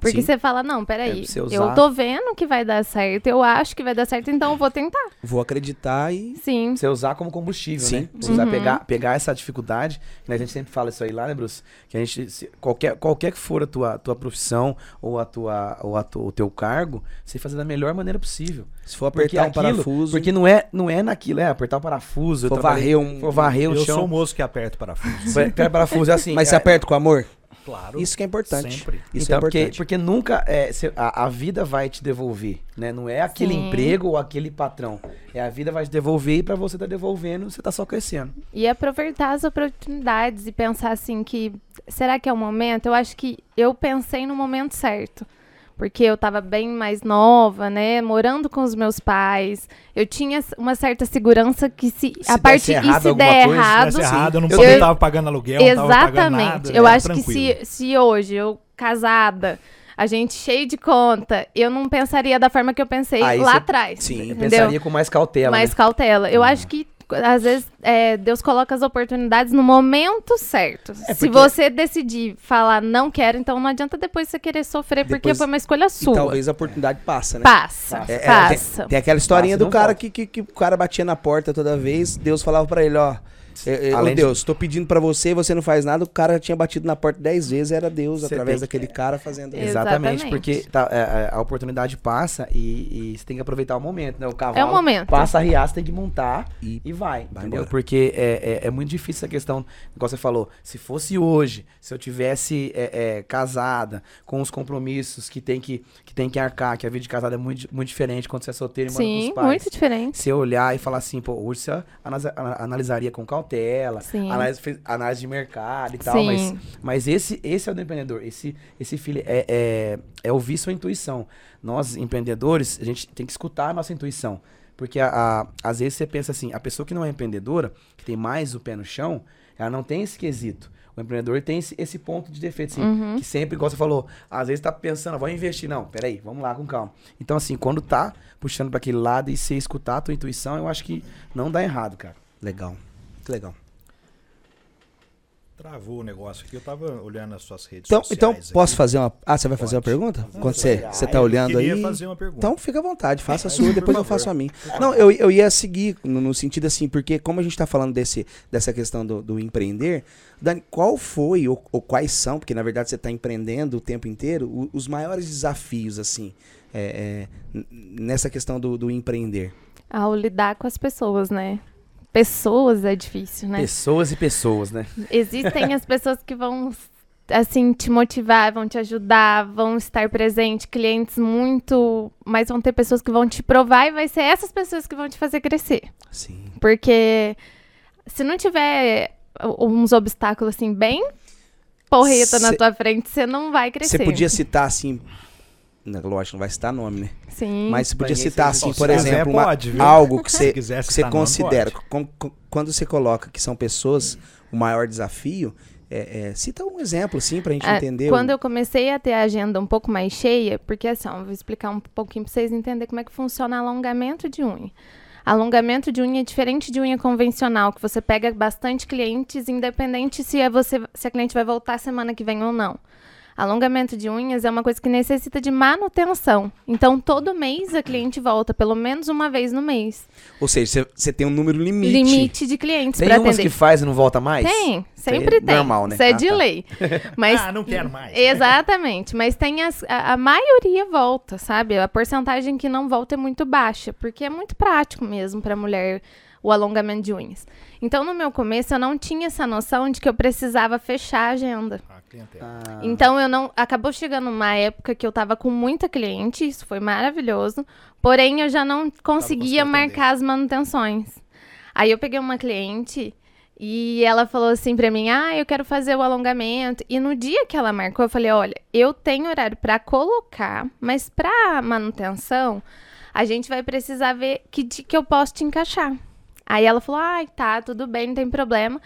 [SPEAKER 3] Porque
[SPEAKER 2] Sim.
[SPEAKER 3] você fala, não,
[SPEAKER 4] É,
[SPEAKER 3] peraí,
[SPEAKER 4] usar.
[SPEAKER 3] eu tô vendo que vai dar certo, eu acho que vai dar certo, então eu vou tentar.
[SPEAKER 2] Vou acreditar e
[SPEAKER 3] Sim.
[SPEAKER 4] Você usar como combustível,
[SPEAKER 2] Sim,
[SPEAKER 4] né? Você usar,
[SPEAKER 3] Uhum.
[SPEAKER 4] pegar, pegar essa dificuldade, que a gente sempre fala isso aí lá, né, Bruce? Que a gente, se- qualquer, qualquer que for a tua, tua profissão ou, a tua, ou a tu- o teu cargo, você fazer da melhor maneira possível.
[SPEAKER 2] se for
[SPEAKER 4] Porque
[SPEAKER 2] apertar um
[SPEAKER 4] aquilo-
[SPEAKER 2] parafuso,
[SPEAKER 4] Porque não é, não é naquilo, é apertar o parafuso. eu
[SPEAKER 2] For varrer um-
[SPEAKER 4] For varrer o
[SPEAKER 1] Eu
[SPEAKER 4] chão.
[SPEAKER 1] sou o moço que aperta o parafuso.
[SPEAKER 4] Apertar o parafuso é assim.
[SPEAKER 2] mas
[SPEAKER 4] é,
[SPEAKER 2] você aperta com amor?
[SPEAKER 1] Claro.
[SPEAKER 2] Isso que é importante.
[SPEAKER 1] Sempre.
[SPEAKER 2] Isso
[SPEAKER 4] então,
[SPEAKER 2] é
[SPEAKER 4] porque,
[SPEAKER 2] importante.
[SPEAKER 4] porque nunca é, cê- a, a vida vai te devolver, né? Não é aquele
[SPEAKER 3] Sim.
[SPEAKER 4] emprego ou aquele patrão. É a vida vai te devolver e pra você tá devolvendo, você tá só crescendo.
[SPEAKER 3] E aproveitar as oportunidades e pensar assim que será que é o momento? Eu acho que eu pensei no momento certo. Porque eu tava bem mais nova, né? Morando com os meus pais. Eu tinha uma certa segurança que se,
[SPEAKER 4] Se
[SPEAKER 3] a parte
[SPEAKER 4] desse
[SPEAKER 3] e
[SPEAKER 4] errado
[SPEAKER 3] se der
[SPEAKER 4] coisa, se
[SPEAKER 1] Se
[SPEAKER 3] errado,
[SPEAKER 1] desse errado, eu não
[SPEAKER 4] Eu-
[SPEAKER 3] eu-
[SPEAKER 1] tava pagando aluguel, não tava pagando
[SPEAKER 3] Exatamente.
[SPEAKER 1] nada.
[SPEAKER 3] eu acho que
[SPEAKER 1] tranquilo.
[SPEAKER 3] se, se hoje eu casada, a gente cheio de conta, eu não pensaria da forma que eu pensei
[SPEAKER 4] Aí
[SPEAKER 3] lá
[SPEAKER 4] cê-
[SPEAKER 3] atrás.
[SPEAKER 2] sim,
[SPEAKER 4] Eu
[SPEAKER 3] entendeu?
[SPEAKER 4] pensaria com mais cautela.
[SPEAKER 3] mais
[SPEAKER 4] né?
[SPEAKER 3] cautela. Eu acho que às vezes é, Deus coloca as oportunidades no momento certo. Se
[SPEAKER 4] É, porque-
[SPEAKER 3] você decidir falar não quero, então não adianta depois você querer sofrer porque
[SPEAKER 2] Depois-
[SPEAKER 3] foi uma escolha
[SPEAKER 2] E
[SPEAKER 3] sua.
[SPEAKER 2] talvez a oportunidade passa, né?
[SPEAKER 3] Passa,
[SPEAKER 4] Passa.
[SPEAKER 2] É, é,
[SPEAKER 3] passa.
[SPEAKER 2] Tem aquela historinha
[SPEAKER 4] Passa
[SPEAKER 2] do cara que, que, que o cara batia na porta toda vez, Deus falava pra ele, ó. É, é,
[SPEAKER 4] Além de-
[SPEAKER 2] Deus, tô pedindo pra você, você não faz nada. O cara tinha batido na porta dez vezes, era Deus,
[SPEAKER 4] Você
[SPEAKER 2] através
[SPEAKER 4] tem
[SPEAKER 2] daquele cara fazendo isso.
[SPEAKER 4] Exatamente,
[SPEAKER 3] Exatamente.
[SPEAKER 4] porque tá, é, é, a oportunidade passa e, e você tem que aproveitar o momento, né? O cavalo
[SPEAKER 3] É o momento.
[SPEAKER 4] passa a riar, você tem que montar
[SPEAKER 2] E-
[SPEAKER 4] e, vai,
[SPEAKER 2] vai
[SPEAKER 4] entendeu?
[SPEAKER 2] embora.
[SPEAKER 4] Porque é, é, é muito difícil essa questão, igual você falou, se fosse hoje, se eu tivesse é, é, casada, com os compromissos que tem que, que tem que arcar, que a vida de casada é muito, muito diferente quando você é solteiro e mora com
[SPEAKER 3] Sim,
[SPEAKER 4] os pais.
[SPEAKER 3] muito diferente.
[SPEAKER 4] Você olhar e falar assim, pô, hoje você analisaria com cautela,
[SPEAKER 3] Sim.
[SPEAKER 4] análise, fez- análise de mercado e tal,
[SPEAKER 3] Sim.
[SPEAKER 4] mas, mas esse, esse é o do empreendedor. Esse, esse filho é, é, é ouvir sua intuição. Nós, empreendedores, a gente tem que escutar a nossa intuição. Porque a, a- às vezes você pensa assim, a pessoa que não é empreendedora, que tem mais o pé no chão, ela não tem esse quesito. O empreendedor tem esse, esse ponto de defeito, assim,
[SPEAKER 3] Uhum.
[SPEAKER 4] que sempre, igual você falou, às vezes tá pensando, vou investir. Não, peraí, vamos lá com calma. Então, assim, quando tá puxando para aquele lado e você escutar a tua intuição, eu acho que não dá errado, cara.
[SPEAKER 2] Legal. Que legal.
[SPEAKER 1] Travou o negócio aqui, eu tava olhando as suas redes
[SPEAKER 2] Então,
[SPEAKER 1] sociais.
[SPEAKER 2] então
[SPEAKER 1] aqui.
[SPEAKER 2] posso fazer uma. Ah, você vai fazer uma
[SPEAKER 1] Pode.
[SPEAKER 2] pergunta?
[SPEAKER 1] Vamos
[SPEAKER 2] Quando você, você
[SPEAKER 1] Ah,
[SPEAKER 2] tá
[SPEAKER 1] eu
[SPEAKER 2] olhando aí.
[SPEAKER 1] queria fazer uma pergunta.
[SPEAKER 2] Então fica à vontade, faça a sua, depois eu
[SPEAKER 1] favor.
[SPEAKER 2] faço a minha. Não, eu, eu ia seguir no, no sentido assim, porque como a gente tá falando desse, dessa questão do, do empreender, Dani, qual foi ou, ou quais são, porque na verdade você está empreendendo o tempo inteiro, o- os maiores desafios, assim, é, é, nessa questão do, do empreender?
[SPEAKER 3] Ao lidar com as pessoas, né? Pessoas é difícil, né?
[SPEAKER 4] Pessoas e pessoas, né?
[SPEAKER 3] Existem as pessoas que vão, assim, te motivar, vão te ajudar, vão estar presente, clientes muito. Mas vão ter pessoas que vão te provar e vai ser essas pessoas que vão te fazer crescer.
[SPEAKER 2] Sim.
[SPEAKER 3] Porque se não tiver uns obstáculos, assim, bem porreta na
[SPEAKER 2] Cê-
[SPEAKER 3] tua frente, você não vai crescer.
[SPEAKER 2] Você podia citar assim. Não, lógico, não vai citar nome, né?
[SPEAKER 3] Sim.
[SPEAKER 2] Mas você podia citar assim, por exemplo, uma-
[SPEAKER 1] pode,
[SPEAKER 2] algo que você que você
[SPEAKER 1] nome,
[SPEAKER 2] considera.
[SPEAKER 1] pode.
[SPEAKER 2] com- com- quando você coloca que são pessoas o maior desafio, É, é, cita um exemplo, sim, pra gente
[SPEAKER 3] É,
[SPEAKER 2] entender.
[SPEAKER 3] Quando
[SPEAKER 2] o...
[SPEAKER 3] eu comecei a ter a agenda um pouco mais cheia, porque assim, ó, vou explicar um pouquinho pra vocês entenderem como é que funciona alongamento de unha. Alongamento de unha é diferente de unha convencional, que você pega bastante clientes, independente se, é você, se a cliente vai voltar semana que vem ou não. Alongamento de unhas é uma coisa que necessita de manutenção. Então, todo mês a cliente volta, pelo menos uma vez no mês.
[SPEAKER 2] Ou seja, você- tem um número limite.
[SPEAKER 3] Limite de clientes
[SPEAKER 4] Tem
[SPEAKER 3] para
[SPEAKER 4] umas
[SPEAKER 3] atender.
[SPEAKER 4] que faz e não volta mais?
[SPEAKER 3] Tem,
[SPEAKER 4] aí é
[SPEAKER 3] sempre tem.
[SPEAKER 4] normal, né?
[SPEAKER 3] Isso é
[SPEAKER 4] Ah,
[SPEAKER 3] de
[SPEAKER 4] tá.
[SPEAKER 3] lei. Mas
[SPEAKER 1] Ah, não quero mais.
[SPEAKER 3] Exatamente, mas tem as, a, a maioria volta, sabe? A porcentagem que não volta é muito baixa, porque é muito prático mesmo para mulher o alongamento de unhas. Então, no meu começo, eu não tinha essa noção de que eu precisava fechar a agenda.
[SPEAKER 1] Ah, clientela.
[SPEAKER 4] Ah,
[SPEAKER 3] Então, eu não. Acabou chegando uma época que eu tava com muita cliente, isso foi maravilhoso. Porém, eu já não conseguia marcar as manutenções. Aí eu peguei uma cliente e ela falou assim pra mim: "Ah, eu quero fazer o alongamento". E no dia que ela marcou, eu falei: "Olha, eu tenho horário pra colocar, mas pra manutenção, a gente vai precisar ver que que eu posso te encaixar". Aí ela falou: "Ai, tá, tudo bem, não tem problema".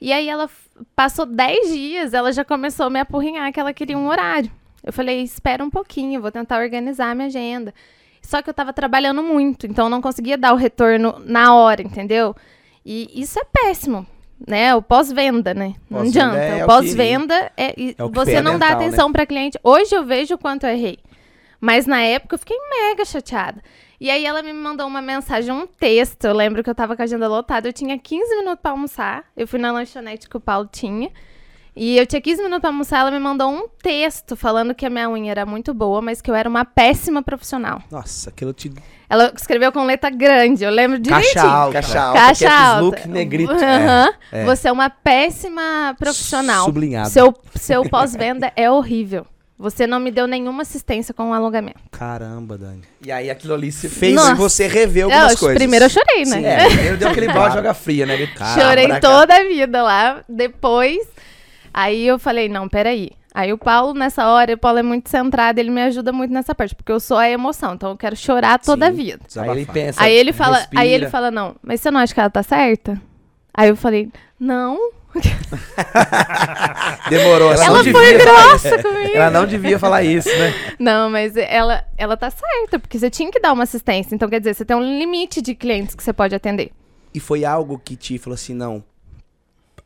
[SPEAKER 3] E aí ela passou 10 dias, ela já começou a me apurrinhar que ela queria um horário. Eu falei: "Espera um pouquinho, vou tentar organizar a minha agenda". Só que eu tava trabalhando muito, então eu não conseguia dar o retorno na hora, entendeu? E isso é péssimo, né? O pós-venda, né? Não
[SPEAKER 4] Pós-venda
[SPEAKER 3] adianta.
[SPEAKER 4] é o
[SPEAKER 3] pós-venda é,
[SPEAKER 2] é
[SPEAKER 3] você não dá
[SPEAKER 4] né?
[SPEAKER 3] atenção pra cliente. Hoje eu vejo o quanto eu errei. Mas na época eu fiquei mega chateada. E aí ela me mandou uma mensagem, um texto. Eu lembro que eu tava com a agenda lotada. Eu tinha 15 minutos pra almoçar. Eu fui na lanchonete que o Paulo tinha. E eu tinha 15 minutos pra almoçar. Ela me mandou um texto falando que a minha unha era muito boa, mas que eu era uma péssima profissional.
[SPEAKER 2] Nossa, aquilo te.
[SPEAKER 3] Ela escreveu com letra grande. Eu lembro direitinho.
[SPEAKER 2] Caixa alta.
[SPEAKER 4] Caixa alta,
[SPEAKER 3] Caixa
[SPEAKER 4] caps
[SPEAKER 3] alta.
[SPEAKER 4] look, negrito.
[SPEAKER 3] Aham.
[SPEAKER 4] É, é.
[SPEAKER 3] Você é uma péssima profissional.
[SPEAKER 2] Sublinhado.
[SPEAKER 3] Seu, seu pós-venda é horrível. Você não me deu nenhuma assistência com o alongamento.
[SPEAKER 2] Caramba, Dani.
[SPEAKER 4] E aí aquilo ali se
[SPEAKER 2] Fez
[SPEAKER 3] Nossa.
[SPEAKER 2] você rever algumas
[SPEAKER 3] Eu,
[SPEAKER 2] coisas.
[SPEAKER 3] primeiro eu chorei, né?
[SPEAKER 2] Sim,
[SPEAKER 4] É, primeiro deu aquele balde de joga fria, né? Ele-
[SPEAKER 3] Chorei toda a vida lá. Depois, aí eu falei, não, peraí. Aí o Paulo, nessa hora, o Paulo é muito centrado, ele me ajuda muito nessa parte, porque eu sou a emoção, então eu quero chorar toda a
[SPEAKER 2] Sim.
[SPEAKER 3] vida.
[SPEAKER 4] Aí ele pensa.
[SPEAKER 3] Aí ele fala,
[SPEAKER 4] respira.
[SPEAKER 3] aí ele fala, não, mas você não acha que ela tá certa? Aí eu falei, não.
[SPEAKER 2] Demorou.
[SPEAKER 4] Ela não
[SPEAKER 3] Ela
[SPEAKER 4] devia
[SPEAKER 3] foi grossa comigo.
[SPEAKER 4] Ela não devia falar isso, né?
[SPEAKER 3] Não, mas ela, ela tá certa, porque você tinha que dar uma assistência. Então, quer dizer, você tem um limite de clientes que você pode atender.
[SPEAKER 2] E foi algo que te falou assim, não.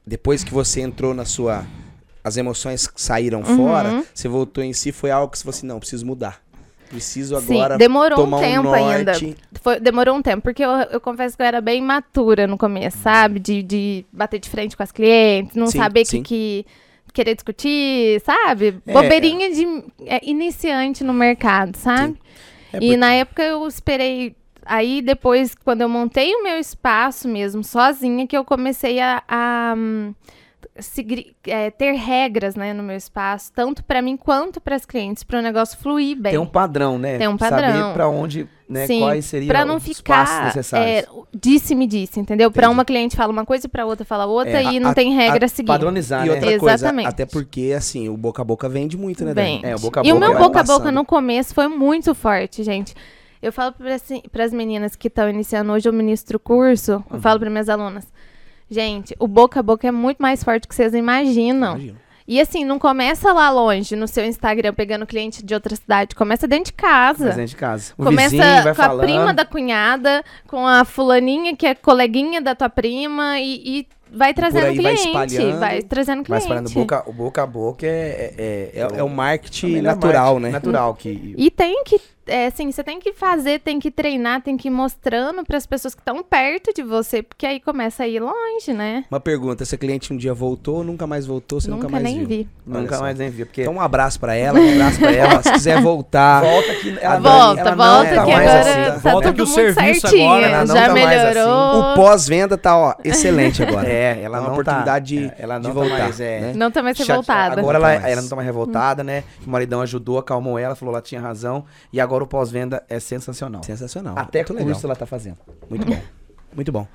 [SPEAKER 2] Depois que você entrou na sua. As emoções saíram
[SPEAKER 3] Uhum.
[SPEAKER 2] fora, você voltou em si, foi algo que você falou assim, não, preciso mudar. Preciso
[SPEAKER 3] Sim,
[SPEAKER 2] agora
[SPEAKER 3] demorou
[SPEAKER 2] tomar
[SPEAKER 3] um tempo
[SPEAKER 2] norte.
[SPEAKER 3] ainda. Foi- demorou um tempo, porque eu, eu confesso que eu era bem imatura no começo, sabe? De, de bater de frente com as clientes, não
[SPEAKER 2] Sim,
[SPEAKER 3] saber
[SPEAKER 2] sim.
[SPEAKER 3] que, que querer discutir, sabe?
[SPEAKER 4] É.
[SPEAKER 3] Bobeirinha de é, iniciante no mercado, sabe?
[SPEAKER 4] É
[SPEAKER 3] E
[SPEAKER 4] porque-
[SPEAKER 3] na época eu esperei. Aí depois, quando eu montei o meu espaço mesmo, sozinha, que eu comecei a, a, seguir- é, ter regras né, no meu espaço, tanto pra mim quanto para as clientes, para o negócio fluir bem.
[SPEAKER 4] Tem um padrão, né?
[SPEAKER 3] Tem um
[SPEAKER 4] Saber
[SPEAKER 3] padrão.
[SPEAKER 4] pra onde, né?
[SPEAKER 3] Sim,
[SPEAKER 4] quais seriam
[SPEAKER 3] Pra não
[SPEAKER 4] os passos
[SPEAKER 3] ficar
[SPEAKER 4] necessários.
[SPEAKER 3] é, disse-me disse, entendeu? Pra
[SPEAKER 4] Entendi.
[SPEAKER 3] uma cliente fala uma coisa e pra outra fala outra
[SPEAKER 4] É,
[SPEAKER 3] e
[SPEAKER 2] a-
[SPEAKER 3] não
[SPEAKER 2] a-
[SPEAKER 3] tem regra
[SPEAKER 2] a-
[SPEAKER 3] a seguir.
[SPEAKER 4] Padronizar,
[SPEAKER 2] E
[SPEAKER 4] né?
[SPEAKER 2] outra coisa,
[SPEAKER 3] Exatamente.
[SPEAKER 2] até porque, assim, o boca a boca vende muito, né,
[SPEAKER 3] Bem,
[SPEAKER 2] Dani?
[SPEAKER 4] É, o boca a
[SPEAKER 3] e o
[SPEAKER 4] boca
[SPEAKER 3] meu boca a boca
[SPEAKER 2] passando.
[SPEAKER 3] no começo foi muito forte, gente. Eu falo para as meninas que estão iniciando hoje, eu ministro o curso,
[SPEAKER 2] Uhum.
[SPEAKER 3] eu falo para minhas alunas. Gente, o boca a boca é muito mais forte do que vocês imaginam.
[SPEAKER 2] Imagino.
[SPEAKER 3] E assim, não começa lá longe, no seu Instagram, pegando cliente de outra cidade. Começa dentro de casa.
[SPEAKER 4] Dentro de casa. O
[SPEAKER 3] Começa
[SPEAKER 4] vizinho vai
[SPEAKER 3] com a
[SPEAKER 4] falando.
[SPEAKER 3] prima da cunhada, com a fulaninha que é coleguinha da tua prima e, e vai trazendo
[SPEAKER 2] aí vai
[SPEAKER 3] cliente.
[SPEAKER 2] espalhando.
[SPEAKER 3] Vai, trazendo cliente.
[SPEAKER 4] falando boca, o boca a boca é. É,
[SPEAKER 2] É, é o marketing
[SPEAKER 4] melhor
[SPEAKER 2] natural,
[SPEAKER 4] marketing
[SPEAKER 2] né?
[SPEAKER 4] Natural. Que,
[SPEAKER 3] E tem que, é, assim, você tem que fazer, tem que treinar, tem que ir mostrando para as pessoas que estão perto de você, porque aí começa a ir longe, né?
[SPEAKER 2] Uma pergunta, essa cliente um dia voltou, nunca mais voltou, você nunca,
[SPEAKER 3] Nunca
[SPEAKER 2] mais
[SPEAKER 3] nem
[SPEAKER 2] viu?
[SPEAKER 3] vi.
[SPEAKER 2] Olha
[SPEAKER 4] nunca
[SPEAKER 2] só.
[SPEAKER 4] mais nem vi. Porque
[SPEAKER 2] Então um abraço pra ela, um abraço pra ela. Se quiser voltar,
[SPEAKER 4] volta que ela não-
[SPEAKER 3] volta,
[SPEAKER 4] ela
[SPEAKER 3] volta,
[SPEAKER 4] tá
[SPEAKER 3] que
[SPEAKER 4] mais
[SPEAKER 3] agora
[SPEAKER 4] assim.
[SPEAKER 3] tá
[SPEAKER 1] Volta que o serviço
[SPEAKER 3] certinho.
[SPEAKER 1] agora,
[SPEAKER 4] ela não
[SPEAKER 3] já
[SPEAKER 4] tá mais assim.
[SPEAKER 3] melhorou.
[SPEAKER 2] o pós-venda tá, ó, excelente agora.
[SPEAKER 4] É, ela
[SPEAKER 2] É uma
[SPEAKER 4] não
[SPEAKER 2] oportunidade
[SPEAKER 4] tá,
[SPEAKER 2] de-
[SPEAKER 4] é, ela
[SPEAKER 2] de
[SPEAKER 4] não
[SPEAKER 2] voltar,
[SPEAKER 4] tá mais, é,
[SPEAKER 2] né?
[SPEAKER 3] Não tá mais revoltada.
[SPEAKER 4] Agora
[SPEAKER 2] Não tá
[SPEAKER 4] ela,
[SPEAKER 2] mais.
[SPEAKER 4] ela não tá mais revoltada, né? O maridão ajudou, acalmou ela, falou que ela tinha razão. E agora o pós-venda é sensacional.
[SPEAKER 2] Sensacional.
[SPEAKER 4] Até
[SPEAKER 2] Muito
[SPEAKER 4] curso
[SPEAKER 2] legal.
[SPEAKER 4] ela tá fazendo.
[SPEAKER 2] Muito bom. Muito bom.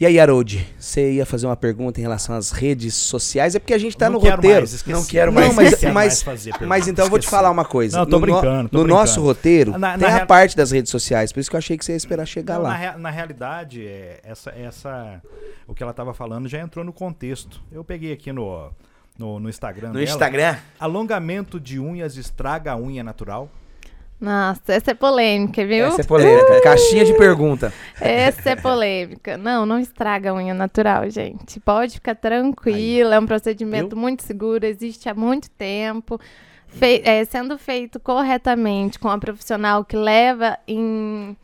[SPEAKER 2] E aí, Harold, você ia fazer uma pergunta em relação às redes sociais? É porque a gente tá
[SPEAKER 1] Não
[SPEAKER 2] no
[SPEAKER 1] quero
[SPEAKER 2] roteiro.
[SPEAKER 1] mais.
[SPEAKER 4] Não quero
[SPEAKER 2] Não,
[SPEAKER 4] mais.
[SPEAKER 2] mas,
[SPEAKER 1] quero
[SPEAKER 2] mas,
[SPEAKER 1] mais fazer pergunta,
[SPEAKER 2] mas então eu vou te falar uma coisa.
[SPEAKER 1] Não, tô
[SPEAKER 2] no,
[SPEAKER 1] brincando, tô
[SPEAKER 2] no
[SPEAKER 1] brincando.
[SPEAKER 2] nosso roteiro,
[SPEAKER 1] Na- na
[SPEAKER 2] tem a
[SPEAKER 1] rea-
[SPEAKER 2] parte das redes sociais. Por isso que eu achei que você ia esperar chegar
[SPEAKER 1] Não, na,
[SPEAKER 2] lá.
[SPEAKER 1] rea- na realidade, é, essa, essa, o que ela estava falando já entrou no contexto. Eu peguei aqui no, no, no Instagram
[SPEAKER 4] No
[SPEAKER 1] dela.
[SPEAKER 4] Instagram?
[SPEAKER 1] Alongamento de unhas estraga a unha natural?
[SPEAKER 3] Nossa, essa é polêmica, viu?
[SPEAKER 4] Essa é polêmica. Caixinha de pergunta.
[SPEAKER 3] Essa é polêmica. Não, não estraga a unha natural, gente. Pode ficar tranquila, é um procedimento muito seguro, existe há muito tempo. Fei- é, sendo feito corretamente com a profissional que leva em,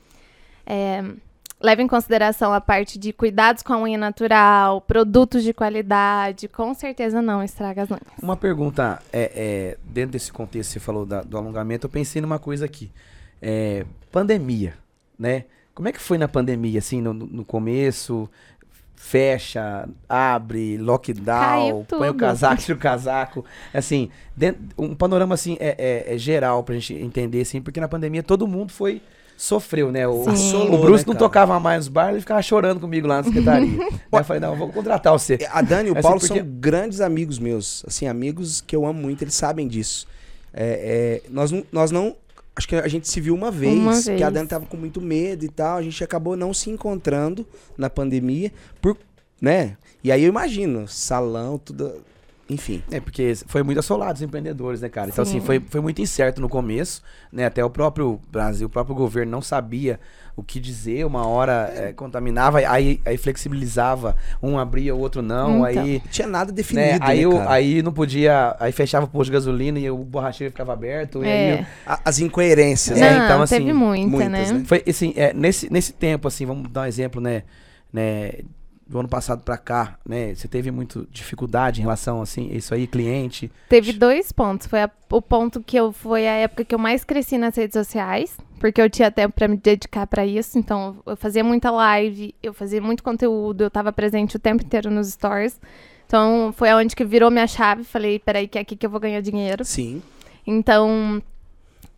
[SPEAKER 3] é, leva em consideração a parte de cuidados com a unha natural, produtos de qualidade, com certeza não estraga as unhas.
[SPEAKER 4] Uma pergunta, é, é, dentro desse contexto que você falou da- do alongamento, eu pensei numa coisa aqui. É, pandemia, né? Como é que foi na pandemia, assim, no, no começo? Fecha, abre, lockdown, põe o casaco, tira o casaco. Assim, dentro- um panorama assim é, é- é geral pra gente entender, assim, porque na pandemia todo mundo foi. Sofreu, né? O.
[SPEAKER 2] Assolou,
[SPEAKER 4] o Bruce
[SPEAKER 2] né,
[SPEAKER 4] não tocava mais nos bares, ele ficava chorando comigo lá na secretaria. Aí eu falei, não, eu vou contratar você.
[SPEAKER 2] A Dani e o
[SPEAKER 4] Assim,
[SPEAKER 2] Paulo
[SPEAKER 4] porque-
[SPEAKER 2] são grandes amigos meus. Assim, amigos que eu amo muito, eles sabem disso. É, é, nós, não, nós não. Acho que a gente se viu uma vez,
[SPEAKER 3] Uma
[SPEAKER 2] que a
[SPEAKER 3] vez.
[SPEAKER 2] Dani tava com muito medo e tal. A gente acabou não se encontrando na pandemia. Por, né? E aí eu imagino, salão, tudo. Enfim.
[SPEAKER 4] É, porque foi muito assolado os empreendedores, né, cara? Então,
[SPEAKER 3] Sim.
[SPEAKER 4] assim, foi, foi muito incerto no começo, né? Até o próprio Brasil, o próprio governo não sabia o que dizer, uma hora eh, contaminava, aí, aí flexibilizava, um abria, o outro não,
[SPEAKER 3] Então.
[SPEAKER 4] aí...
[SPEAKER 2] Não tinha nada
[SPEAKER 4] Né,
[SPEAKER 2] definido,
[SPEAKER 4] aí,
[SPEAKER 2] né, cara?
[SPEAKER 4] aí não podia, aí fechava o posto de gasolina e o borracheiro ficava aberto, e.
[SPEAKER 3] É.
[SPEAKER 2] A- As incoerências,
[SPEAKER 4] É,
[SPEAKER 2] né?
[SPEAKER 3] Não,
[SPEAKER 4] então, assim,
[SPEAKER 3] teve muita,
[SPEAKER 2] muitas,
[SPEAKER 3] né?
[SPEAKER 2] né?
[SPEAKER 4] Foi assim, é, nesse, nesse tempo, assim, vamos dar um exemplo, né? né do ano passado pra cá, né? Você teve muito dificuldade em relação, assim, isso aí, cliente...
[SPEAKER 3] Teve dois pontos. Foi a- o ponto que eu foi a época que eu mais cresci nas redes sociais, porque eu tinha tempo pra me dedicar pra isso. Então, eu fazia muita live, eu fazia muito conteúdo, eu tava presente o tempo inteiro nos stories. Então, foi aonde que virou minha chave. Falei, peraí, que é aqui que eu vou ganhar dinheiro.
[SPEAKER 2] Sim.
[SPEAKER 3] Então,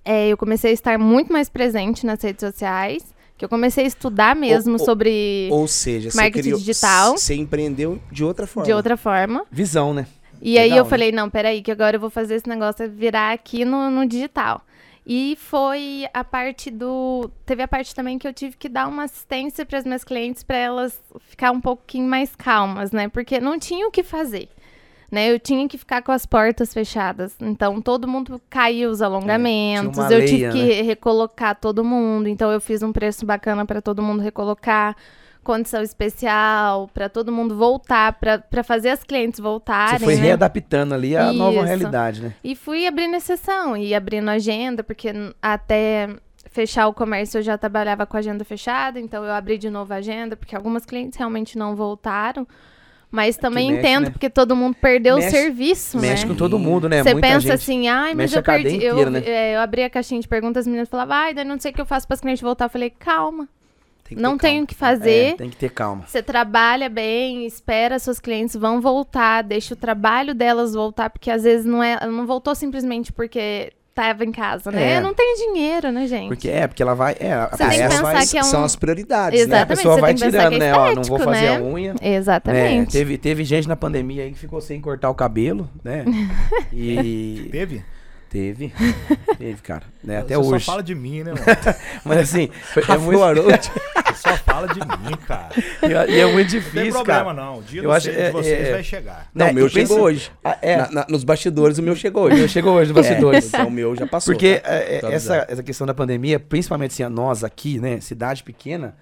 [SPEAKER 3] é, eu comecei a estar muito mais presente nas redes sociais, que eu comecei a estudar mesmo
[SPEAKER 2] ou-
[SPEAKER 3] sobre
[SPEAKER 2] Ou seja, você
[SPEAKER 3] Marketing
[SPEAKER 2] criou,
[SPEAKER 3] digital.
[SPEAKER 2] Você empreendeu de outra forma.
[SPEAKER 3] de outra forma.
[SPEAKER 4] Visão, né?
[SPEAKER 3] E aí
[SPEAKER 4] Legal,
[SPEAKER 3] eu
[SPEAKER 4] né?
[SPEAKER 3] falei, não, peraí, que agora eu vou fazer esse negócio virar aqui no, no digital. E foi a parte do. Teve a parte também que eu tive que dar uma assistência para as minhas clientes para elas ficar um pouquinho mais calmas, né? Porque não tinha o que fazer. Né? Eu tinha que ficar com as portas fechadas. Então todo mundo caiu os alongamentos.
[SPEAKER 4] tinha uma
[SPEAKER 3] eu
[SPEAKER 4] leia,
[SPEAKER 3] tive que
[SPEAKER 4] né?
[SPEAKER 3] re- recolocar todo mundo. Então eu fiz um preço bacana para todo mundo recolocar. Condição especial para todo mundo voltar, para fazer as clientes voltarem.
[SPEAKER 4] Você foi
[SPEAKER 3] né?
[SPEAKER 4] readaptando ali a nova
[SPEAKER 3] Isso.
[SPEAKER 4] realidade, né?
[SPEAKER 3] E fui abrindo exceção e abrindo agenda, porque até fechar o comércio eu já trabalhava com agenda fechada, então eu abri de novo a agenda, porque algumas clientes realmente não voltaram. Mas também
[SPEAKER 4] mexe,
[SPEAKER 3] entendo,
[SPEAKER 4] né?
[SPEAKER 3] porque todo mundo perdeu
[SPEAKER 4] Mexe-
[SPEAKER 3] o serviço,
[SPEAKER 4] Mexe
[SPEAKER 3] né?
[SPEAKER 4] com todo mundo, né?
[SPEAKER 3] Você
[SPEAKER 4] Muita
[SPEAKER 3] pensa assim, ai, mas
[SPEAKER 4] mexe
[SPEAKER 3] eu perdi. eu,
[SPEAKER 4] inteira, né?
[SPEAKER 3] é, eu abri a caixinha de perguntas, as meninas falavam, ai, daí não sei o que eu faço para as clientes voltar. Eu falei, calma,
[SPEAKER 2] Tem
[SPEAKER 3] não tenho o que fazer.
[SPEAKER 4] É, tem que ter calma.
[SPEAKER 3] Você trabalha bem, espera, suas clientes vão voltar, deixa o trabalho delas voltar, porque às vezes não é, não voltou simplesmente porque tava em casa, né?
[SPEAKER 4] É.
[SPEAKER 3] Não tem dinheiro, né, gente?
[SPEAKER 4] Porque é, porque ela vai. É, a
[SPEAKER 3] Você tem que
[SPEAKER 4] pessoa
[SPEAKER 3] pensar
[SPEAKER 4] vai,
[SPEAKER 3] que é um-
[SPEAKER 2] São as prioridades,
[SPEAKER 3] Exato.
[SPEAKER 2] né?
[SPEAKER 4] a
[SPEAKER 3] Exatamente,
[SPEAKER 4] pessoa vai tirando,
[SPEAKER 3] é
[SPEAKER 4] né? Ó, não vou
[SPEAKER 3] estético,
[SPEAKER 4] fazer
[SPEAKER 3] né?
[SPEAKER 4] a unha.
[SPEAKER 3] Exatamente.
[SPEAKER 4] É, teve, teve gente na pandemia aí que ficou sem cortar o cabelo, né? E.
[SPEAKER 1] Teve?
[SPEAKER 4] Teve. Teve, cara. Né? Até
[SPEAKER 1] Você
[SPEAKER 4] hoje.
[SPEAKER 1] só fala de mim, né, mano?
[SPEAKER 4] Mas assim, foi- é muito,
[SPEAKER 2] Arote.
[SPEAKER 1] Você só fala de mim, cara.
[SPEAKER 4] e é muito
[SPEAKER 1] Não tem
[SPEAKER 4] difícil,
[SPEAKER 1] problema,
[SPEAKER 4] cara.
[SPEAKER 1] não. O dia
[SPEAKER 4] Eu
[SPEAKER 1] do
[SPEAKER 4] acho-
[SPEAKER 1] de
[SPEAKER 4] é-
[SPEAKER 1] vocês
[SPEAKER 4] é-
[SPEAKER 1] vai chegar.
[SPEAKER 2] Não,
[SPEAKER 4] É,
[SPEAKER 2] o meu chegou hoje.
[SPEAKER 4] Ah, é,
[SPEAKER 2] Na- na- nos bastidores, o meu chegou hoje.
[SPEAKER 4] eu chegou hoje nos bastidores.
[SPEAKER 2] É, então o meu já passou.
[SPEAKER 4] Porque
[SPEAKER 2] tá?
[SPEAKER 4] é, é,
[SPEAKER 2] Tô
[SPEAKER 4] essa, essa questão da pandemia, principalmente assim, a nós aqui, né, cidade pequena,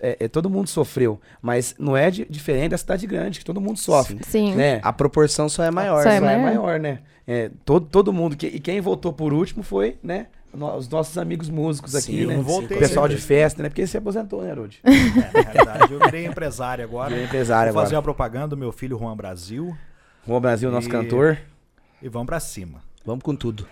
[SPEAKER 4] é, é, todo mundo sofreu. Mas não é di- diferente da cidade grande, que todo mundo sofre.
[SPEAKER 3] Sim.
[SPEAKER 4] Né?
[SPEAKER 2] A proporção só é maior.
[SPEAKER 3] Só
[SPEAKER 2] né?
[SPEAKER 3] é
[SPEAKER 4] Só é
[SPEAKER 3] maior.
[SPEAKER 4] maior, né? É, todo, todo mundo. Que, e quem voltou por último foi, né? no- Os nossos amigos músicos aqui,
[SPEAKER 2] Sim,
[SPEAKER 4] né?
[SPEAKER 1] eu não voltei,
[SPEAKER 4] O pessoal
[SPEAKER 1] né?
[SPEAKER 4] de festa, né? Porque você se aposentou, né, Rude?
[SPEAKER 1] É, na realidade, eu virei empresário agora.
[SPEAKER 4] Virei empresário
[SPEAKER 1] Vou fazer
[SPEAKER 4] agora.
[SPEAKER 1] a propaganda do meu filho Juan Brasil
[SPEAKER 4] Juan Brasil, nosso
[SPEAKER 1] E-
[SPEAKER 4] cantor.
[SPEAKER 1] e vamos pra cima.
[SPEAKER 2] Vamos com tudo.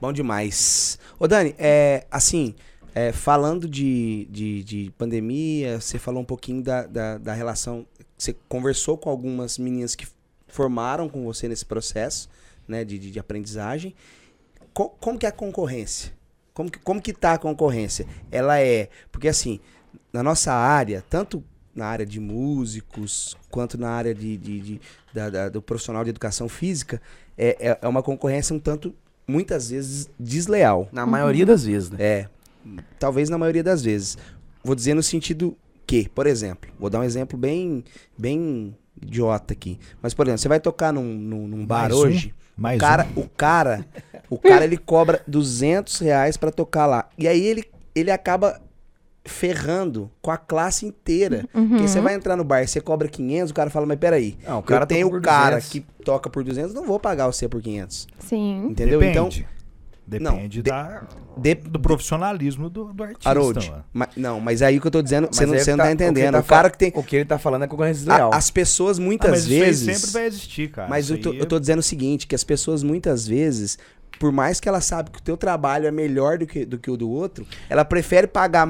[SPEAKER 2] Bom demais. Ô, Dani, é, assim, é, falando de, de, de pandemia, você falou um pouquinho da, da, da relação. Você conversou com algumas meninas que formaram com você nesse processo né, de, de, de aprendizagem. Co- como que é a concorrência? Como que, como que tá a concorrência? Ela é. Porque assim, na nossa área, tanto na área de músicos, quanto na área de, de- de- da- da- do profissional de educação física, é, é- é uma concorrência um tanto, muitas vezes, desleal.
[SPEAKER 4] Na maioria das vezes, né?
[SPEAKER 2] É, talvez na maioria das vezes. Vou dizer no sentido que, por exemplo, vou dar um exemplo bem, bem, idiota aqui. Mas, por exemplo, você vai tocar num, num, num bar
[SPEAKER 1] Mais um?
[SPEAKER 2] hoje,
[SPEAKER 1] Mais
[SPEAKER 2] o cara,
[SPEAKER 1] um.
[SPEAKER 2] o cara, o cara ele cobra 200 reais pra tocar lá. E aí ele, ele acaba ferrando com a classe inteira.
[SPEAKER 3] Uhum.
[SPEAKER 2] Porque você vai entrar no bar e você cobra 500, o cara fala, mas peraí,
[SPEAKER 4] Não, o cara
[SPEAKER 2] eu tenho o cara
[SPEAKER 4] 200.
[SPEAKER 2] que toca por 200, não vou pagar você por 500.
[SPEAKER 3] Sim.
[SPEAKER 2] Entendeu?
[SPEAKER 1] Depende.
[SPEAKER 2] Então,
[SPEAKER 1] Depende
[SPEAKER 2] Não, de-
[SPEAKER 1] da,
[SPEAKER 2] de,
[SPEAKER 1] do profissionalismo do, do artista.
[SPEAKER 2] Harold, ma- não, mas aí o que eu tô dizendo, você não, você não tá
[SPEAKER 4] o que ele
[SPEAKER 2] entendendo.
[SPEAKER 4] tá
[SPEAKER 2] o cara que tem...
[SPEAKER 4] O que ele tá falando é concorrência desleal.
[SPEAKER 2] as pessoas
[SPEAKER 1] Ah,
[SPEAKER 2] muitas
[SPEAKER 1] mas isso aí
[SPEAKER 2] vezes...
[SPEAKER 1] sempre vai existir, cara.
[SPEAKER 2] Mas eu tô,
[SPEAKER 1] aí
[SPEAKER 2] eu tô dizendo o seguinte, que as pessoas muitas vezes, por mais que ela sabe que o teu trabalho é melhor do que, do que o do outro, ela prefere pagar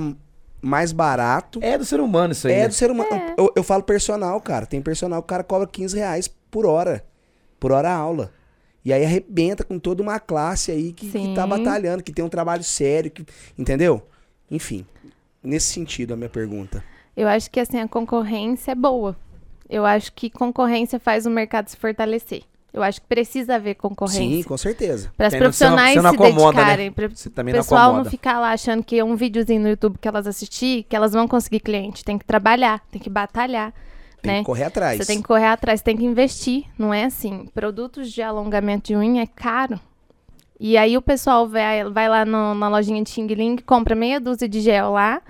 [SPEAKER 2] mais barato.
[SPEAKER 4] É do ser humano isso aí.
[SPEAKER 2] É
[SPEAKER 4] né?
[SPEAKER 2] do ser humano.
[SPEAKER 3] É.
[SPEAKER 2] Eu, eu falo personal, cara. Tem personal que o cara cobra 15 reais por hora. Por hora aula. E aí arrebenta com toda uma classe aí que, que tá
[SPEAKER 3] Sim.
[SPEAKER 2] batalhando, que tem um trabalho sério, que, entendeu? Enfim, nesse sentido a minha pergunta.
[SPEAKER 3] Eu acho que assim a concorrência é boa. Eu acho que concorrência faz o mercado se fortalecer. Eu acho que precisa haver
[SPEAKER 2] Sim,
[SPEAKER 3] concorrência.
[SPEAKER 2] com certeza.
[SPEAKER 3] Para as
[SPEAKER 4] É, não- não-
[SPEAKER 3] profissionais
[SPEAKER 4] não
[SPEAKER 3] se
[SPEAKER 4] né?
[SPEAKER 3] dedicarem, para o
[SPEAKER 4] não
[SPEAKER 3] pessoal não
[SPEAKER 4] acomoda.
[SPEAKER 3] ficar lá achando que é um videozinho no YouTube que elas assistir, que elas vão conseguir cliente. Tem que trabalhar, tem que batalhar,
[SPEAKER 2] Tem
[SPEAKER 3] né?
[SPEAKER 2] que correr atrás.
[SPEAKER 3] Você tem que correr atrás, tem que investir. Não é assim. Produtos de alongamento de unha é caro. E aí o pessoal vai, vai lá no- na lojinha de Xing Ling, compra meia dúzia de gel lá,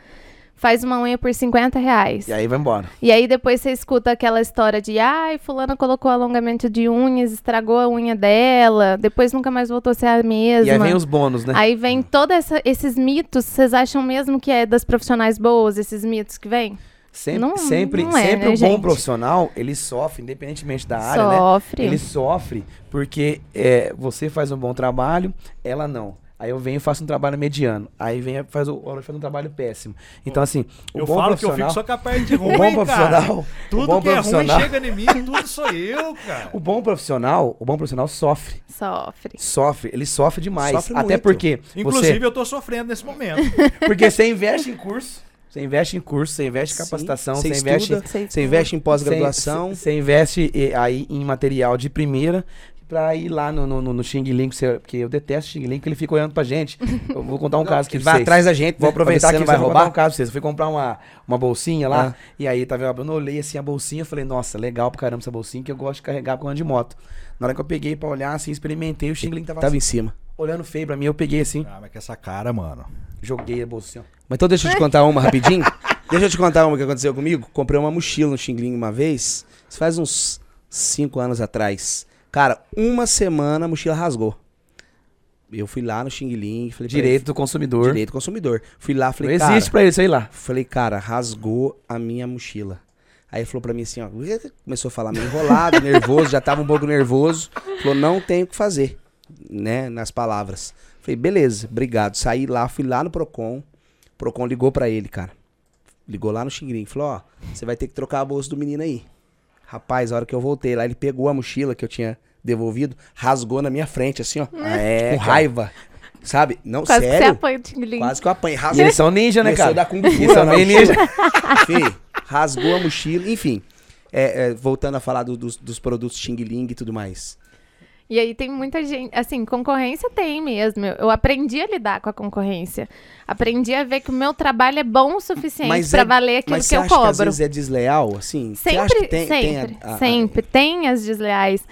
[SPEAKER 3] faz uma unha por 50 reais.
[SPEAKER 4] E aí vai embora.
[SPEAKER 3] E aí depois você escuta aquela história de ai, fulana colocou alongamento de unhas, estragou a unha dela, depois nunca mais voltou a ser a mesma.
[SPEAKER 4] E aí vem os bônus, né?
[SPEAKER 3] Aí vem todos esses mitos, vocês acham mesmo que é das profissionais boas, esses mitos que vêm?
[SPEAKER 4] Sempre,
[SPEAKER 3] Não-
[SPEAKER 4] sempre,
[SPEAKER 3] não é,
[SPEAKER 4] sempre
[SPEAKER 3] né,
[SPEAKER 4] o bom
[SPEAKER 3] gente?
[SPEAKER 4] profissional, ele sofre, independentemente da área, né?
[SPEAKER 3] Sofre.
[SPEAKER 4] Ele sofre porque é, você faz um bom trabalho, ela não. Aí eu venho e faço um trabalho mediano. Aí vem e faz, o, o faz um trabalho péssimo. Então, assim, o
[SPEAKER 1] Eu
[SPEAKER 4] bom
[SPEAKER 1] falo que eu
[SPEAKER 4] profissional...
[SPEAKER 1] fico só com a parte de
[SPEAKER 4] o
[SPEAKER 1] ruim,
[SPEAKER 4] bom
[SPEAKER 1] cara.
[SPEAKER 4] profissional... o
[SPEAKER 1] Tudo
[SPEAKER 4] bom
[SPEAKER 1] que é ruim
[SPEAKER 4] profissional...
[SPEAKER 1] chega em mim, tudo sou eu, cara.
[SPEAKER 4] O bom profissional, o bom profissional sofre.
[SPEAKER 3] Sofre.
[SPEAKER 4] Sofre, ele sofre demais.
[SPEAKER 2] Sofre
[SPEAKER 4] Até
[SPEAKER 2] muito.
[SPEAKER 4] porque
[SPEAKER 1] Inclusive,
[SPEAKER 4] você,
[SPEAKER 1] eu tô sofrendo nesse momento.
[SPEAKER 4] porque você investe em curso, você investe em curso, você investe em
[SPEAKER 2] Sim,
[SPEAKER 4] capacitação,
[SPEAKER 2] você
[SPEAKER 4] você investe
[SPEAKER 3] Você
[SPEAKER 2] Você investe em pós-graduação.
[SPEAKER 4] Você investe aí em material de primeira pra ir lá no, no, no, Xing Ling, porque eu detesto Xing Ling, porque ele fica olhando pra gente. Eu vou contar um caso aqui pra
[SPEAKER 2] vai
[SPEAKER 4] vocês.
[SPEAKER 2] atrás da gente.
[SPEAKER 4] Vou aproveitar que
[SPEAKER 2] não
[SPEAKER 4] vai roubar um
[SPEAKER 2] roubar.
[SPEAKER 4] caso pra vocês. Eu fui comprar uma, uma bolsinha lá,
[SPEAKER 2] Ah.
[SPEAKER 4] e aí tava eu olhei assim a bolsinha, eu falei, nossa, legal pra caramba essa bolsinha, que eu gosto de carregar ando de moto. Na hora que eu peguei pra olhar, assim, experimentei, o Xing Ling tava,
[SPEAKER 2] Tava
[SPEAKER 4] assim,
[SPEAKER 2] em cima.
[SPEAKER 4] Olhando feio pra mim, eu peguei assim,
[SPEAKER 1] Ah, mas com essa cara, mano.
[SPEAKER 4] joguei a bolsinha.
[SPEAKER 2] Mas então deixa eu te contar uma rapidinho. deixa eu te contar uma que aconteceu comigo. Comprei uma mochila no Xingling uma vez. Isso faz uns 5 anos atrás. Cara, uma semana a mochila rasgou. Eu fui lá no Xingling e falei...
[SPEAKER 4] Direito do consumidor.
[SPEAKER 2] ele, Direito do consumidor. Fui lá,
[SPEAKER 4] Não
[SPEAKER 2] falei, cara...
[SPEAKER 4] existe pra ele isso aí lá.
[SPEAKER 2] Falei, cara, rasgou a minha mochila. Aí ele falou pra mim assim, ó, começou a falar meio enrolado, nervoso, já tava um pouco nervoso. Falou, não tenho o que fazer, né, nas palavras. Falei, beleza, obrigado. Saí lá, fui lá no Procon. O Procon ligou pra ele, cara. Ligou lá no Xingrim, falou, ó, você vai ter que trocar a bolsa do menino aí. Rapaz, a hora que eu voltei lá, ele pegou a mochila que eu tinha devolvido, rasgou na minha frente, assim, ó,
[SPEAKER 4] É,
[SPEAKER 2] com
[SPEAKER 4] cara.
[SPEAKER 2] raiva. Sabe? Não,
[SPEAKER 3] Quase que você
[SPEAKER 2] sério.
[SPEAKER 3] apanha o Tingling.
[SPEAKER 2] Quase que eu apanhei.
[SPEAKER 4] E
[SPEAKER 2] Rasgou.
[SPEAKER 4] eles são ninja, né, cara?
[SPEAKER 2] a dar Kung Fu
[SPEAKER 4] Eles são ninja.
[SPEAKER 2] Fê, rasgou a mochila, enfim. É, é, voltando a falar do- dos, dos produtos Xing Ling e tudo mais.
[SPEAKER 3] E aí tem muita gente, assim, concorrência tem mesmo. Eu, aprendi a lidar com a concorrência. Aprendi a ver que o meu trabalho é bom o suficiente
[SPEAKER 2] Mas
[SPEAKER 3] pra
[SPEAKER 2] é-
[SPEAKER 3] valer aquilo que eu
[SPEAKER 2] acha que às
[SPEAKER 3] cobro.
[SPEAKER 2] vezes é desleal, assim?
[SPEAKER 3] Sempre,
[SPEAKER 2] tem, tem
[SPEAKER 3] sempre,
[SPEAKER 2] a- a- a-
[SPEAKER 3] sempre. Tem as desleais.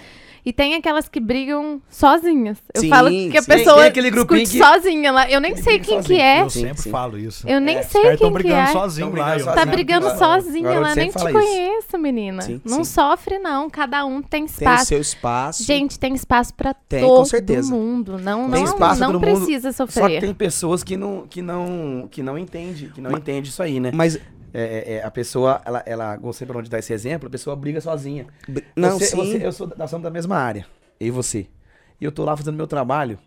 [SPEAKER 3] E tem aquelas que brigam sozinhas. Eu
[SPEAKER 2] Sim,
[SPEAKER 3] falo que a
[SPEAKER 2] sim.
[SPEAKER 3] pessoa
[SPEAKER 4] Tem aquele grupinho
[SPEAKER 3] discute
[SPEAKER 4] que-
[SPEAKER 3] sozinha lá. Eu nem
[SPEAKER 4] Ele
[SPEAKER 3] sei quem
[SPEAKER 4] sozinho.
[SPEAKER 3] que é.
[SPEAKER 1] Eu
[SPEAKER 2] Sim,
[SPEAKER 1] sempre
[SPEAKER 2] sim.
[SPEAKER 1] falo isso.
[SPEAKER 3] Eu nem
[SPEAKER 4] É,
[SPEAKER 3] sei quem que é.
[SPEAKER 1] sozinhos
[SPEAKER 4] Tão
[SPEAKER 1] lá.
[SPEAKER 4] brigando
[SPEAKER 3] Tá
[SPEAKER 4] sozinho.
[SPEAKER 3] brigando sozinha
[SPEAKER 4] agora
[SPEAKER 3] lá, nem te
[SPEAKER 4] fala isso.
[SPEAKER 3] conheço, menina.
[SPEAKER 2] Sim,
[SPEAKER 3] não
[SPEAKER 2] sim.
[SPEAKER 3] sofre, não. Cada um tem
[SPEAKER 2] tem o
[SPEAKER 3] espaço.
[SPEAKER 2] seu espaço.
[SPEAKER 3] Gente, tem espaço pra
[SPEAKER 2] Tem, com
[SPEAKER 3] todo
[SPEAKER 2] certeza.
[SPEAKER 3] mundo. Não,
[SPEAKER 4] Tem
[SPEAKER 3] não,
[SPEAKER 4] espaço
[SPEAKER 3] não
[SPEAKER 4] pra todo mundo,
[SPEAKER 3] precisa
[SPEAKER 4] Só que
[SPEAKER 3] sofrer.
[SPEAKER 4] tem pessoas que não, que não, que não entende, que não entende isso aí, né?
[SPEAKER 2] Mas,
[SPEAKER 4] É, é, é, a pessoa, ela, ela, gostei pra onde dar esse exemplo, a pessoa briga sozinha.
[SPEAKER 2] não,
[SPEAKER 4] você,
[SPEAKER 2] sim.
[SPEAKER 4] você- eu sou, nós somos da mesma área, eu e você. E eu tô lá fazendo meu trabalho,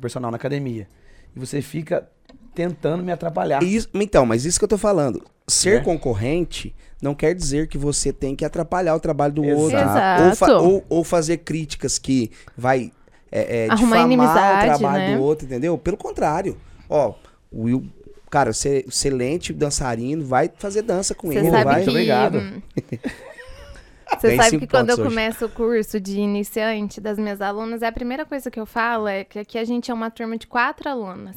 [SPEAKER 4] personal na academia. E você fica tentando me atrapalhar.
[SPEAKER 2] Isso- então, mas isso que eu tô falando. Ser
[SPEAKER 4] É.
[SPEAKER 2] concorrente não quer dizer que você tem que atrapalhar o trabalho do
[SPEAKER 4] Exato.
[SPEAKER 2] outro.
[SPEAKER 3] Exato.
[SPEAKER 2] Ou, fa- ou- ou fazer críticas que vai é, é,
[SPEAKER 3] Arrumar
[SPEAKER 2] difamar o trabalho
[SPEAKER 3] né?
[SPEAKER 2] do outro, entendeu? Pelo contrário. Ó, o Will, cara, você excelente dançarino, vai fazer dança com
[SPEAKER 3] Você
[SPEAKER 2] ele,
[SPEAKER 3] sabe
[SPEAKER 2] vai.
[SPEAKER 4] Muito
[SPEAKER 3] que.
[SPEAKER 4] obrigado.
[SPEAKER 3] hum, Você sabe que quando eu
[SPEAKER 2] hoje.
[SPEAKER 3] começo o curso de iniciante das minhas alunas, a primeira coisa que eu falo é que aqui a gente é uma turma de quatro alunas.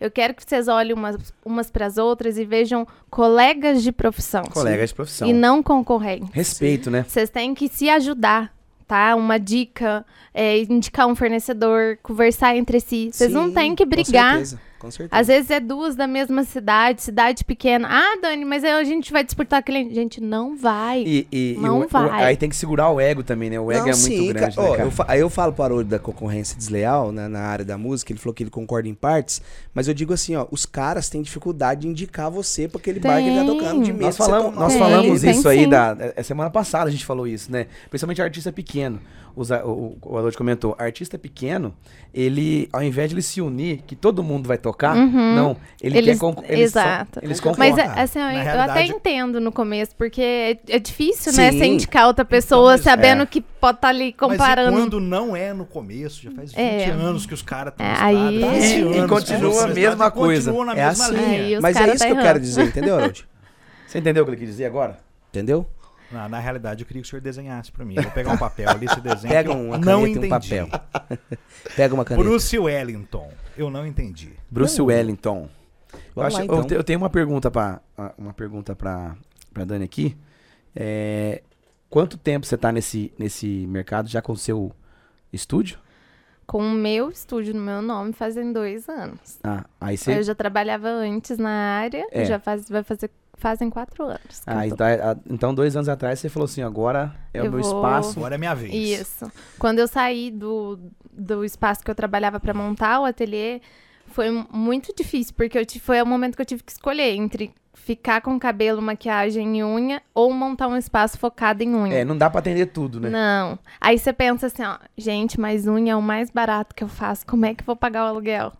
[SPEAKER 3] Eu quero que vocês olhem umas, umas para as outras e vejam colegas de profissão.
[SPEAKER 4] Colegas de profissão.
[SPEAKER 3] E não concorrentes.
[SPEAKER 4] Respeito, né?
[SPEAKER 3] Vocês têm que se ajudar, tá? Uma dica, é, indicar um fornecedor, conversar entre si. Vocês não têm que
[SPEAKER 2] com
[SPEAKER 3] brigar.
[SPEAKER 2] certeza, Com certeza.
[SPEAKER 3] Às vezes é duas da mesma cidade, cidade pequena. Ah, Dani, mas aí a gente vai disputar cliente. Gente, não vai.
[SPEAKER 4] E, e- e
[SPEAKER 3] Não
[SPEAKER 4] o- o-
[SPEAKER 3] vai.
[SPEAKER 4] aí tem que segurar o ego também, né? O ego
[SPEAKER 2] Não,
[SPEAKER 4] é muito
[SPEAKER 2] sim,
[SPEAKER 4] grande,
[SPEAKER 2] cara.
[SPEAKER 4] né,
[SPEAKER 2] eu aí eu falo para o da concorrência desleal né, na área da música, ele falou que ele concorda em partes, mas eu digo assim, ó, os caras têm dificuldade de indicar você pra aquele bar que ele tá
[SPEAKER 3] Tem.
[SPEAKER 2] tocando de medo
[SPEAKER 4] Nós falamos, nós
[SPEAKER 3] Tem,
[SPEAKER 4] falamos
[SPEAKER 3] tem
[SPEAKER 4] isso aí
[SPEAKER 3] sim.
[SPEAKER 4] da. é, Semana passada a gente falou isso, né? Principalmente artista pequeno. Os o, o comentou, artista pequeno, ele, ao invés de ele se unir, que todo mundo vai tocar,
[SPEAKER 3] Uhum.
[SPEAKER 4] não. Ele
[SPEAKER 3] Eles-
[SPEAKER 4] quer concor- eles só-
[SPEAKER 3] exato.
[SPEAKER 4] eles
[SPEAKER 2] Concordo.
[SPEAKER 3] Mas
[SPEAKER 4] concordam.
[SPEAKER 3] é, assim, eu, eu até entendo no começo, porque é, é difícil, né?
[SPEAKER 2] Sim.
[SPEAKER 3] Você indicar outra pessoa
[SPEAKER 1] mas-
[SPEAKER 3] sabendo
[SPEAKER 4] é.
[SPEAKER 3] que pode estar ali
[SPEAKER 1] Mas e
[SPEAKER 3] comparando.
[SPEAKER 1] quando não é no começo? Já faz 20
[SPEAKER 3] É.
[SPEAKER 1] anos que os caras estão
[SPEAKER 3] É, aí-
[SPEAKER 1] 20
[SPEAKER 3] E-
[SPEAKER 1] anos
[SPEAKER 4] continua a mesma coisa.
[SPEAKER 1] Continua na
[SPEAKER 2] É
[SPEAKER 1] mesma
[SPEAKER 2] assim.
[SPEAKER 1] linha.
[SPEAKER 2] Mas é isso
[SPEAKER 3] tá
[SPEAKER 2] que eu
[SPEAKER 3] errando.
[SPEAKER 2] quero dizer, entendeu, Haroldo?
[SPEAKER 4] Você entendeu o que ele quis dizer agora?
[SPEAKER 2] Entendeu?
[SPEAKER 1] Na, na realidade, eu queria que o senhor desenhasse pra mim. Eu vou pegar um papel ali, esse desenho.
[SPEAKER 2] Pega uma
[SPEAKER 1] não
[SPEAKER 2] caneta e um
[SPEAKER 1] entendi.
[SPEAKER 2] papel. Pega uma caneta.
[SPEAKER 1] Bruce Wellington. Eu não entendi.
[SPEAKER 4] Bruce
[SPEAKER 2] Não.
[SPEAKER 4] Wellington. Eu, acho-
[SPEAKER 2] lá,
[SPEAKER 4] eu
[SPEAKER 2] então.
[SPEAKER 4] te- eu tenho uma pergunta pra, ah, uma pergunta pra Dani aqui. É, quanto tempo você tá nesse, nesse mercado já com o seu estúdio?
[SPEAKER 3] Com o meu estúdio no meu nome fazem dois anos.
[SPEAKER 4] Ah, aí você.
[SPEAKER 3] Eu já trabalhava antes na área,
[SPEAKER 4] É.
[SPEAKER 3] já faz, vai fazer, fazem quatro anos.
[SPEAKER 4] Ah, então, ah, então, dois anos atrás você falou assim: agora é o
[SPEAKER 3] Eu
[SPEAKER 4] meu
[SPEAKER 3] vou-
[SPEAKER 4] espaço.
[SPEAKER 1] Agora é minha vez.
[SPEAKER 3] Isso. Quando eu saí do, do espaço que eu trabalhava para montar o ateliê, foi mu- muito difícil, porque eu foi o momento que eu tive que escolher entre ficar com cabelo, maquiagem e unha ou montar um espaço focado em unha.
[SPEAKER 4] É, não dá pra atender tudo, né?
[SPEAKER 3] Não. Aí você pensa assim, ó, gente, mas unha é o mais barato que eu faço. Como é que eu vou pagar o aluguel?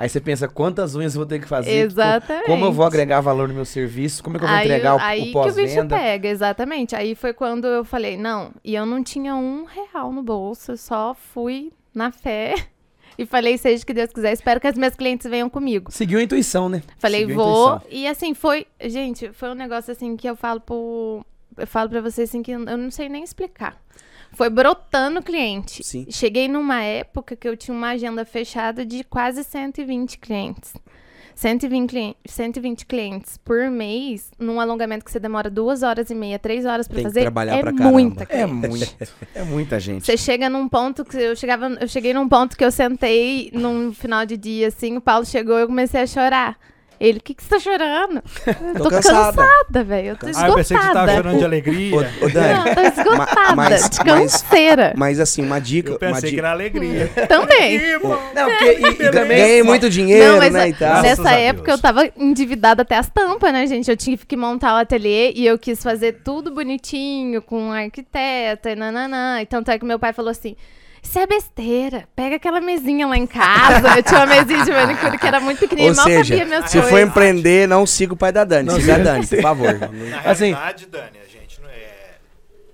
[SPEAKER 4] Aí você pensa quantas unhas eu vou ter que fazer.
[SPEAKER 3] Exatamente.
[SPEAKER 4] Como eu vou agregar valor no meu serviço? Como é que eu vou
[SPEAKER 3] aí,
[SPEAKER 4] entregar o,
[SPEAKER 3] aí
[SPEAKER 4] o
[SPEAKER 3] que o bicho pega, exatamente. Aí foi quando eu falei, não, e eu não tinha um real no bolso, eu só fui na fé e falei, seja o que Deus quiser, espero que as minhas clientes venham comigo.
[SPEAKER 4] Seguiu a intuição, né?
[SPEAKER 3] Falei,
[SPEAKER 4] Seguiu
[SPEAKER 3] vou. E assim, foi. Gente, foi um negócio assim que eu falo pro. Eu falo pra vocês assim que eu não sei nem explicar. Foi brotando cliente.
[SPEAKER 2] Sim.
[SPEAKER 3] Cheguei numa época que eu tinha uma agenda fechada de quase 120 clientes. 120, clien- 120 clientes por mês, num alongamento que você demora duas horas e meia, três horas pra
[SPEAKER 2] Tem que
[SPEAKER 3] fazer.
[SPEAKER 2] trabalhar
[SPEAKER 3] é
[SPEAKER 2] pra
[SPEAKER 3] muita
[SPEAKER 4] É muito. É muita gente.
[SPEAKER 3] Você chega num ponto que eu chegava, eu cheguei num ponto que eu sentei num final de dia assim, o Paulo chegou e eu comecei a chorar. Ele, o que que você tá chorando? Eu
[SPEAKER 2] Tô
[SPEAKER 3] tô,
[SPEAKER 2] cansada.
[SPEAKER 3] cansada, velho. Eu tô
[SPEAKER 1] Ah, eu pensei que você tava
[SPEAKER 3] esgotada.
[SPEAKER 1] chorando de alegria.
[SPEAKER 2] Ô, ô, Dani,
[SPEAKER 3] Não, eu tô esgotada,
[SPEAKER 2] mas-
[SPEAKER 3] de
[SPEAKER 2] mas-
[SPEAKER 3] canseira.
[SPEAKER 2] mas assim, uma dica.
[SPEAKER 1] Eu
[SPEAKER 2] uma
[SPEAKER 1] pensei que
[SPEAKER 2] dica
[SPEAKER 1] era alegria.
[SPEAKER 3] Também.
[SPEAKER 4] Não, porque e, e também.
[SPEAKER 2] Ganhei muito dinheiro,
[SPEAKER 3] Não, mas
[SPEAKER 2] né? E tal.
[SPEAKER 3] Nessa época eu tava endividada até as tampas, né, gente? Eu tive que montar o ateliê e eu quis fazer tudo bonitinho, com um arquiteta e nananã. E tanto é que meu pai falou assim. Isso é besteira. Pega aquela mesinha lá em casa. Eu tinha uma mesinha de manicure que era muito pequenininha,
[SPEAKER 2] Ou
[SPEAKER 3] mal
[SPEAKER 2] seja,
[SPEAKER 3] cabia minhas
[SPEAKER 2] se
[SPEAKER 3] coisas.
[SPEAKER 2] for empreender, não siga o pai da Dani.
[SPEAKER 4] Não
[SPEAKER 2] siga a Dani, por favor.
[SPEAKER 1] Na
[SPEAKER 4] Assim-
[SPEAKER 1] realidade, Dani, a gente não é.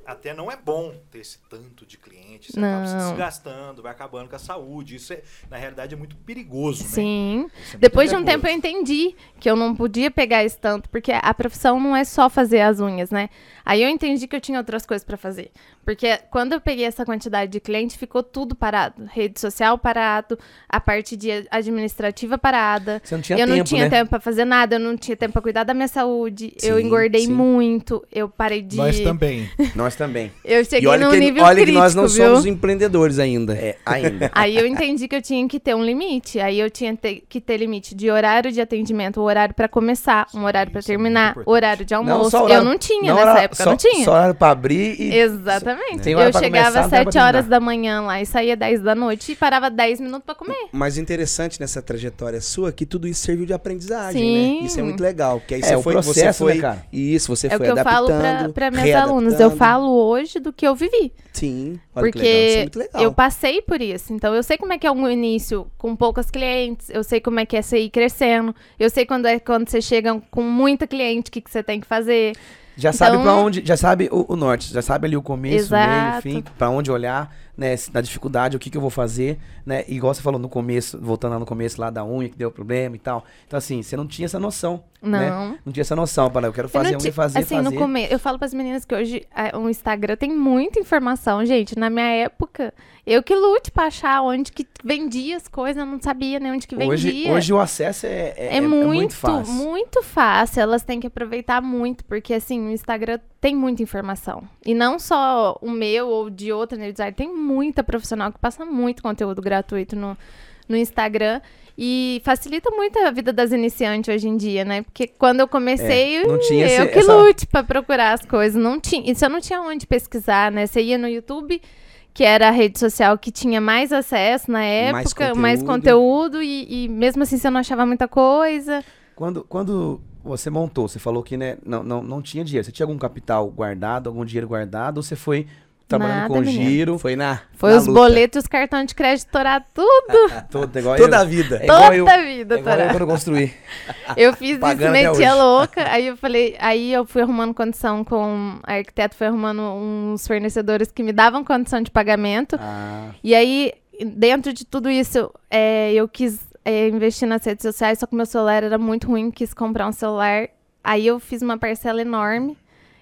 [SPEAKER 1] Até não é bom ter esse tanto de clientes. Você acaba se
[SPEAKER 3] Não.
[SPEAKER 1] desgastando, vai acabando com a saúde. Isso, é, na realidade, é muito perigoso, né?
[SPEAKER 3] Sim.
[SPEAKER 1] É
[SPEAKER 3] Depois de um
[SPEAKER 1] perigoso.
[SPEAKER 3] tempo eu entendi que eu não podia pegar esse tanto, porque a profissão não é só fazer as unhas, né? Aí eu entendi que eu tinha outras coisas pra fazer. Porque quando eu peguei essa quantidade de cliente, ficou tudo parado. Rede social parado, a parte de administrativa parada.
[SPEAKER 4] Você não tinha
[SPEAKER 3] eu
[SPEAKER 4] tempo,
[SPEAKER 3] não tinha
[SPEAKER 4] né?
[SPEAKER 3] tempo pra fazer nada, eu não tinha tempo pra cuidar da minha saúde. eu
[SPEAKER 2] Sim,
[SPEAKER 3] engordei
[SPEAKER 2] sim.
[SPEAKER 3] muito, eu parei de.
[SPEAKER 1] Nós também.
[SPEAKER 4] Nós também.
[SPEAKER 3] Eu
[SPEAKER 2] E
[SPEAKER 3] cheguei
[SPEAKER 2] olha,
[SPEAKER 3] num
[SPEAKER 2] que,
[SPEAKER 3] nível
[SPEAKER 2] olha que
[SPEAKER 3] crítico,
[SPEAKER 2] nós não
[SPEAKER 3] viu?
[SPEAKER 2] somos empreendedores ainda.
[SPEAKER 4] É, ainda.
[SPEAKER 3] Aí eu entendi que eu tinha que ter um limite. Aí eu tinha te- que ter limite de horário de atendimento, o horário pra começar, um horário pra
[SPEAKER 1] isso é
[SPEAKER 3] terminar, horário de almoço.
[SPEAKER 4] só horário-
[SPEAKER 3] eu não tinha
[SPEAKER 4] não
[SPEAKER 3] nessa época,
[SPEAKER 4] só,
[SPEAKER 3] eu não tinha.
[SPEAKER 4] Só horário pra abrir e.
[SPEAKER 3] Exatamente.
[SPEAKER 4] Hora
[SPEAKER 3] Eu chegava às
[SPEAKER 4] não tem hora
[SPEAKER 3] 7
[SPEAKER 4] pra
[SPEAKER 3] horas da manhã lá e saía 10 da noite e parava 10 minutos pra comer.
[SPEAKER 2] Mas interessante nessa trajetória sua que tudo isso serviu de aprendizagem,
[SPEAKER 3] Sim.
[SPEAKER 2] né? Isso é muito legal. Porque aí
[SPEAKER 4] É,
[SPEAKER 2] você
[SPEAKER 4] o
[SPEAKER 2] foi, você
[SPEAKER 4] processo, né,
[SPEAKER 2] foi.
[SPEAKER 4] cara?
[SPEAKER 2] Isso, você
[SPEAKER 3] é o
[SPEAKER 2] foi
[SPEAKER 3] que eu falo pra,
[SPEAKER 2] adaptando.
[SPEAKER 3] pra minhas alunas. Eu falo hoje do que eu vivi.
[SPEAKER 2] Sim, olha que legal. Isso é
[SPEAKER 3] Porque
[SPEAKER 2] muito legal.
[SPEAKER 3] eu passei por isso. Então eu sei como é que é um início com poucas clientes, eu sei como é que é você ir crescendo, eu sei quando é quando você chega com muita cliente, o que, que você tem que fazer.
[SPEAKER 4] Já sabe
[SPEAKER 3] Então-
[SPEAKER 4] pra onde. Já sabe o, o norte, já sabe ali o começo, o meio,
[SPEAKER 3] Exato.
[SPEAKER 4] fim, pra onde olhar. Né, na dificuldade, o que, que eu vou fazer, né? E igual você falou no começo, voltando lá no começo lá da unha que deu problema e tal. Então, assim, você não tinha essa noção. Né?
[SPEAKER 3] Não.
[SPEAKER 4] Não tinha essa noção, para eu quero
[SPEAKER 3] Eu
[SPEAKER 4] fazer
[SPEAKER 3] não
[SPEAKER 4] unha e fazer,
[SPEAKER 3] assim,
[SPEAKER 4] fazer.
[SPEAKER 3] no começo, eu falo para as meninas que hoje a- o Instagram tem muita informação, gente. Na minha época, eu que lute para achar onde que vendia as coisas, eu não sabia nem onde que vendia.
[SPEAKER 4] Hoje, hoje o acesso é, é,
[SPEAKER 3] É, muito,
[SPEAKER 4] muito fácil.
[SPEAKER 3] muito fácil. Elas têm que aproveitar muito, porque assim, o Instagram tem muita informação. E não só o meu ou de outra nail design, tem muita profissional que passa muito conteúdo gratuito no, no Instagram. E facilita muito a vida das iniciantes hoje em dia, né? Porque quando eu comecei,
[SPEAKER 4] É, não tinha
[SPEAKER 3] eu
[SPEAKER 4] esse-
[SPEAKER 3] que
[SPEAKER 4] essa-
[SPEAKER 3] lute pra procurar as coisas. Não tinha, isso eu não tinha onde pesquisar, né? Você ia no YouTube, que era a rede social que tinha mais acesso na
[SPEAKER 2] Mais
[SPEAKER 3] época, mais conteúdo, e, e mesmo assim você não achava muita coisa.
[SPEAKER 4] Quando, quando você montou, você falou que né, não, não, não tinha dinheiro. Você tinha algum capital guardado, algum dinheiro guardado, ou você foi trabalhando
[SPEAKER 3] Nada,
[SPEAKER 4] com
[SPEAKER 3] menino.
[SPEAKER 4] giro?
[SPEAKER 2] Foi na.
[SPEAKER 3] Foi
[SPEAKER 2] na
[SPEAKER 3] os
[SPEAKER 2] luta.
[SPEAKER 3] boletos os cartões de crédito estourar tudo,
[SPEAKER 4] Todo, igual
[SPEAKER 2] Toda
[SPEAKER 4] eu.
[SPEAKER 2] a vida.
[SPEAKER 4] É
[SPEAKER 3] toda
[SPEAKER 4] eu.
[SPEAKER 3] a vida
[SPEAKER 4] É igual eu
[SPEAKER 3] estourar.
[SPEAKER 4] quando eu construí.
[SPEAKER 3] Eu fiz isso, metia louca. Aí eu falei, aí eu fui arrumando condição com. A arquiteta foi arrumando uns fornecedores que me davam condição de pagamento.
[SPEAKER 4] Ah,
[SPEAKER 3] E aí, dentro de tudo isso, é, eu quis é, investir nas redes sociais, só que meu celular era muito ruim, quis comprar um celular. Aí eu fiz uma parcela enorme.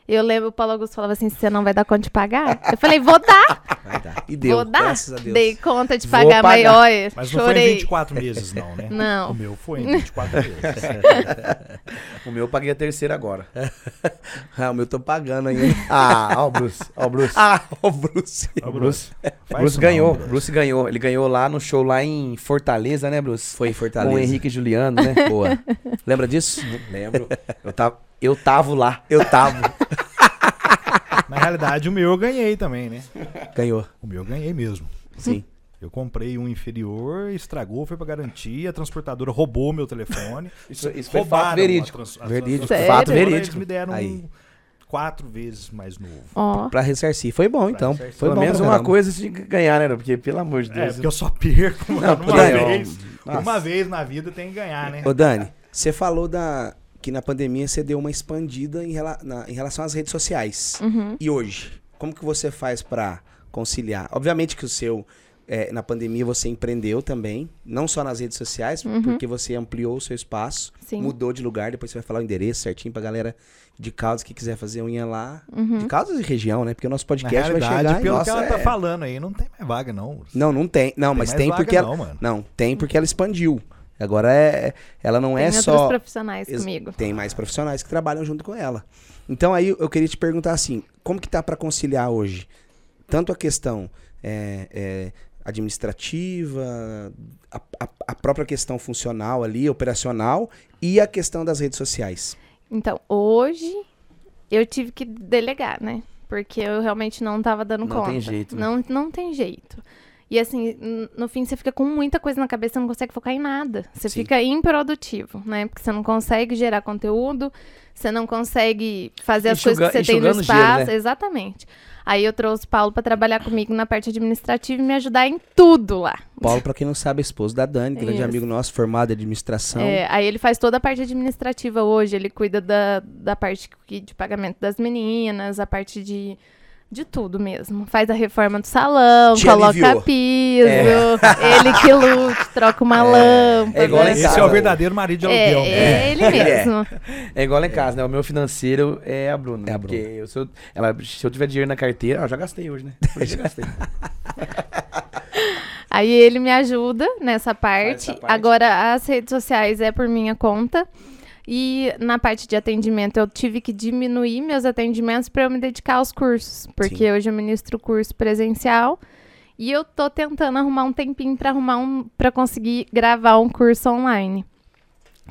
[SPEAKER 3] Eu lembro, o Paulo Augusto falava assim: você não vai dar conta de pagar? Eu falei, vou dar,
[SPEAKER 2] Vai dar. E deu,
[SPEAKER 3] vou dar.
[SPEAKER 2] graças a Deus.
[SPEAKER 3] Dei conta de pagar, mas
[SPEAKER 4] pagar.
[SPEAKER 3] olha,
[SPEAKER 1] Mas não foi em
[SPEAKER 3] chorei.
[SPEAKER 1] 24 meses, não, né?
[SPEAKER 3] Não.
[SPEAKER 1] O meu foi em 24 meses.
[SPEAKER 4] o meu eu paguei a terceira agora.
[SPEAKER 2] Ah, o meu tô pagando ainda.
[SPEAKER 4] Ah, ó o Bruce. Ó o Bruce.
[SPEAKER 2] ah, o Bruce.
[SPEAKER 1] Ô,
[SPEAKER 4] o Bruce. Bruce
[SPEAKER 1] isso
[SPEAKER 4] ganhou.
[SPEAKER 1] não, Bruce.
[SPEAKER 4] Bruce ganhou. Ele ganhou lá no show lá em Fortaleza, né, Bruce?
[SPEAKER 2] Foi em Fortaleza.
[SPEAKER 4] Com o Henrique e Juliano, né?
[SPEAKER 2] Boa. Lembra disso?
[SPEAKER 4] Lembro. Eu tava, eu tava lá.
[SPEAKER 2] Eu tava.
[SPEAKER 1] Na realidade, o meu eu ganhei também, né?
[SPEAKER 2] Ganhou.
[SPEAKER 1] O meu eu ganhei mesmo.
[SPEAKER 2] Sim.
[SPEAKER 1] Eu comprei um inferior, estragou, foi pra garantia, a transportadora roubou meu telefone.
[SPEAKER 4] Isso, isso foi
[SPEAKER 1] Roubaram
[SPEAKER 4] fato verídico.
[SPEAKER 1] trans-
[SPEAKER 2] Verídico.
[SPEAKER 4] Fato verídico.
[SPEAKER 1] Eles me deram
[SPEAKER 2] Aí.
[SPEAKER 1] um quatro vezes mais novo.
[SPEAKER 3] Ó,
[SPEAKER 2] Pra ressarcir. Foi bom, então.
[SPEAKER 1] ressarcir.
[SPEAKER 2] Foi
[SPEAKER 4] Pelo
[SPEAKER 2] bom
[SPEAKER 4] menos
[SPEAKER 2] pra
[SPEAKER 4] uma
[SPEAKER 2] caramba.
[SPEAKER 4] coisa você tinha que ganhar, né? Porque, pelo amor de
[SPEAKER 1] É,
[SPEAKER 4] Deus.
[SPEAKER 1] porque eu só perco uma,
[SPEAKER 4] Não,
[SPEAKER 1] uma vez.
[SPEAKER 4] nossa.
[SPEAKER 1] Uma vez na vida tem que ganhar, né?
[SPEAKER 2] Ô, Dani, você falou da, que na pandemia você deu uma expandida em, rela- na- em relação às redes sociais.
[SPEAKER 3] uhum.
[SPEAKER 2] E hoje, como que você faz pra conciliar? Obviamente que o seu, é, na pandemia você empreendeu também, não só nas redes sociais,
[SPEAKER 3] Uhum.
[SPEAKER 2] porque você ampliou o seu espaço,
[SPEAKER 3] Sim.
[SPEAKER 2] mudou de lugar, depois você vai falar o endereço certinho pra galera de Caldas que quiser fazer unha lá.
[SPEAKER 3] Uhum.
[SPEAKER 2] De Caldas e região, né? Porque o nosso podcast vai chegar em
[SPEAKER 1] pelo
[SPEAKER 2] nossa,
[SPEAKER 1] que ela tá
[SPEAKER 2] é-
[SPEAKER 1] falando aí, não tem mais vaga, não.
[SPEAKER 2] Não, não tem. Não, mas
[SPEAKER 1] mais
[SPEAKER 2] tem
[SPEAKER 1] vaga
[SPEAKER 2] porque ela...
[SPEAKER 1] não, mano.
[SPEAKER 2] Não, tem porque ela expandiu. Agora é, ela não
[SPEAKER 3] Tem
[SPEAKER 2] é
[SPEAKER 3] outros
[SPEAKER 2] só
[SPEAKER 3] profissionais
[SPEAKER 2] Ex-
[SPEAKER 3] comigo.
[SPEAKER 2] Tem mais profissionais que trabalham junto com ela. Então aí eu queria te perguntar assim, como que tá para conciliar hoje tanto a questão é, é, administrativa, a, a- a própria questão funcional ali, operacional e a questão das redes sociais.
[SPEAKER 3] Então, hoje eu tive que delegar, né? Porque eu realmente não tava dando
[SPEAKER 4] Não
[SPEAKER 3] conta.
[SPEAKER 4] tem jeito, né?
[SPEAKER 3] Não, não tem jeito. E assim, no fim você fica com muita coisa na cabeça, você não consegue focar em nada. Você
[SPEAKER 2] Sim.
[SPEAKER 3] fica improdutivo, né? Porque você não consegue gerar conteúdo, você não consegue fazer as
[SPEAKER 4] Enxuga-
[SPEAKER 3] coisas que você tem no
[SPEAKER 4] gelo,
[SPEAKER 3] espaço.
[SPEAKER 4] né?
[SPEAKER 3] Exatamente. Aí eu trouxe o Paulo pra trabalhar comigo na parte administrativa e me ajudar em tudo lá.
[SPEAKER 2] Paulo, para quem não sabe, é esposo da Dani, grande
[SPEAKER 3] Isso.
[SPEAKER 2] amigo nosso, formado em administração.
[SPEAKER 3] É, aí ele faz toda a parte administrativa hoje, ele cuida da, da parte de pagamento das meninas, a parte de, de tudo mesmo. Faz a reforma do salão,
[SPEAKER 2] Te
[SPEAKER 3] coloca
[SPEAKER 2] aliviou.
[SPEAKER 3] piso, ele que lute, troca uma lâmpada.
[SPEAKER 4] é igual em
[SPEAKER 1] Esse
[SPEAKER 4] casa.
[SPEAKER 1] é o verdadeiro marido de
[SPEAKER 3] É,
[SPEAKER 1] aluguel. né?
[SPEAKER 3] é ele mesmo.
[SPEAKER 4] É igual lá em casa, né? O meu financeiro é a Bruna.
[SPEAKER 2] É a
[SPEAKER 4] Porque eu, se, eu, ela, se eu tiver dinheiro na carteira, ah, eu já gastei hoje, né? Hoje já gastei.
[SPEAKER 3] Aí ele me ajuda nessa parte.
[SPEAKER 4] parte.
[SPEAKER 3] Agora, as redes sociais é por minha conta. E na parte de atendimento, eu tive que diminuir meus atendimentos para eu me dedicar aos cursos. Porque
[SPEAKER 2] Sim.
[SPEAKER 3] hoje eu ministro curso presencial. E eu tô tentando arrumar um tempinho para arrumar um para conseguir gravar um curso online.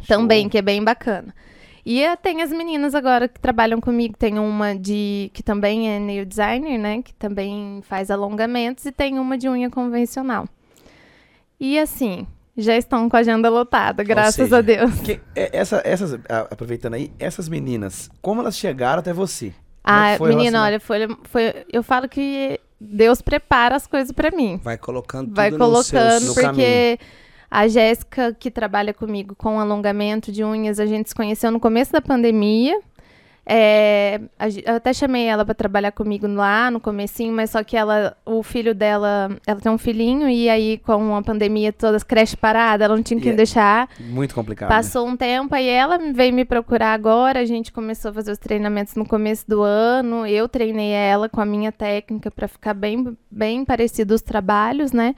[SPEAKER 3] Também, que é bem bacana. E eh, tem as meninas agora que trabalham comigo. Tem uma de que também é nail designer, né? Que também faz alongamentos. E tem uma de unha convencional. E assim, já estão com a agenda lotada, graças
[SPEAKER 2] seja,
[SPEAKER 3] a Deus.
[SPEAKER 4] Que- é, essa, essas, aproveitando aí, essas meninas, como elas chegaram até você? É
[SPEAKER 3] Ah,
[SPEAKER 4] o
[SPEAKER 3] menina, olha, foi, foi. Eu falo que Deus prepara as coisas pra mim.
[SPEAKER 2] Vai colocando
[SPEAKER 3] Vai
[SPEAKER 2] tudo nos
[SPEAKER 3] colocando,
[SPEAKER 2] seus...
[SPEAKER 3] porque a Jéssica, que trabalha comigo com alongamento de unhas, a gente se conheceu no começo da pandemia. É, eu até chamei ela pra trabalhar comigo lá no comecinho, mas só que ela, o filho dela, ela tem um filhinho e aí com a pandemia todas as creches paradas, ela não tinha quem
[SPEAKER 4] Yeah.
[SPEAKER 3] deixar.
[SPEAKER 4] Muito complicado. né?
[SPEAKER 3] Passou um tempo, aí ela veio me procurar agora. A gente começou a fazer os treinamentos no começo do ano. Eu treinei ela com a minha técnica para ficar bem, bem parecido os trabalhos, né?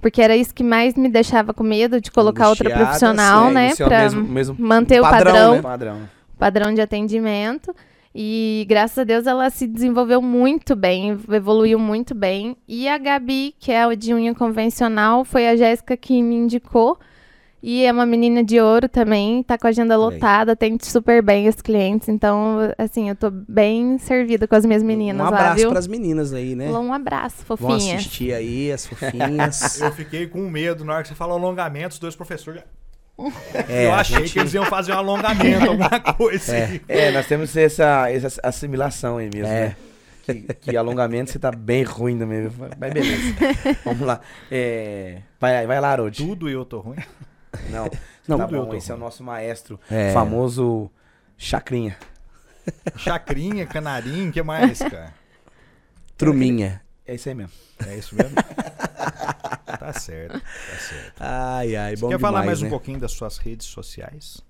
[SPEAKER 3] Porque era isso que mais me deixava com medo de colocar outra
[SPEAKER 2] Angustiada,
[SPEAKER 3] profissional,
[SPEAKER 2] sim,
[SPEAKER 3] né?
[SPEAKER 4] É
[SPEAKER 3] Pra
[SPEAKER 4] mesmo, mesmo
[SPEAKER 3] manter
[SPEAKER 2] padrão,
[SPEAKER 3] o padrão,
[SPEAKER 2] né?
[SPEAKER 4] padrão.
[SPEAKER 3] Padrão de atendimento. E graças a Deus ela se desenvolveu muito bem, evoluiu muito bem. E a Gabi, que é o de unha convencional, foi a Jéssica que me indicou. E é uma menina de ouro também, tá com a agenda lotada, atende super bem os clientes. Então, assim, eu tô bem servida com as minhas meninas
[SPEAKER 2] um abraço
[SPEAKER 3] viu?
[SPEAKER 2] pras meninas aí, né?
[SPEAKER 3] Um abraço,
[SPEAKER 2] Vão
[SPEAKER 3] fofinha.
[SPEAKER 2] assistir aí, as fofinhas.
[SPEAKER 1] Eu fiquei com medo na hora que você falou alongamento, os dois professores.
[SPEAKER 2] É,
[SPEAKER 1] eu achei
[SPEAKER 2] gente-
[SPEAKER 1] que eles iam fazer um alongamento, alguma coisa. aí.
[SPEAKER 4] É, nós temos essa, essa assimilação aí mesmo,
[SPEAKER 2] É.
[SPEAKER 4] né? Que, que alongamento você tá bem ruim também. Mas beleza. Vamos lá. É, vai, vai lá, Harold.
[SPEAKER 1] Tudo eu tô ruim.
[SPEAKER 4] Não,
[SPEAKER 2] Não,
[SPEAKER 4] tá bom. Esse é o
[SPEAKER 1] ruim.
[SPEAKER 4] nosso maestro,
[SPEAKER 2] É.
[SPEAKER 4] famoso Chacrinha.
[SPEAKER 1] Chacrinha, canarinho, o que mais, cara?
[SPEAKER 2] Truminha.
[SPEAKER 4] É isso aí mesmo.
[SPEAKER 1] É isso mesmo? tá certo, tá certo.
[SPEAKER 2] Ai, ai,
[SPEAKER 1] Você
[SPEAKER 2] bom
[SPEAKER 1] quer falar
[SPEAKER 2] demais,
[SPEAKER 1] mais
[SPEAKER 2] né?
[SPEAKER 1] um pouquinho das suas redes sociais?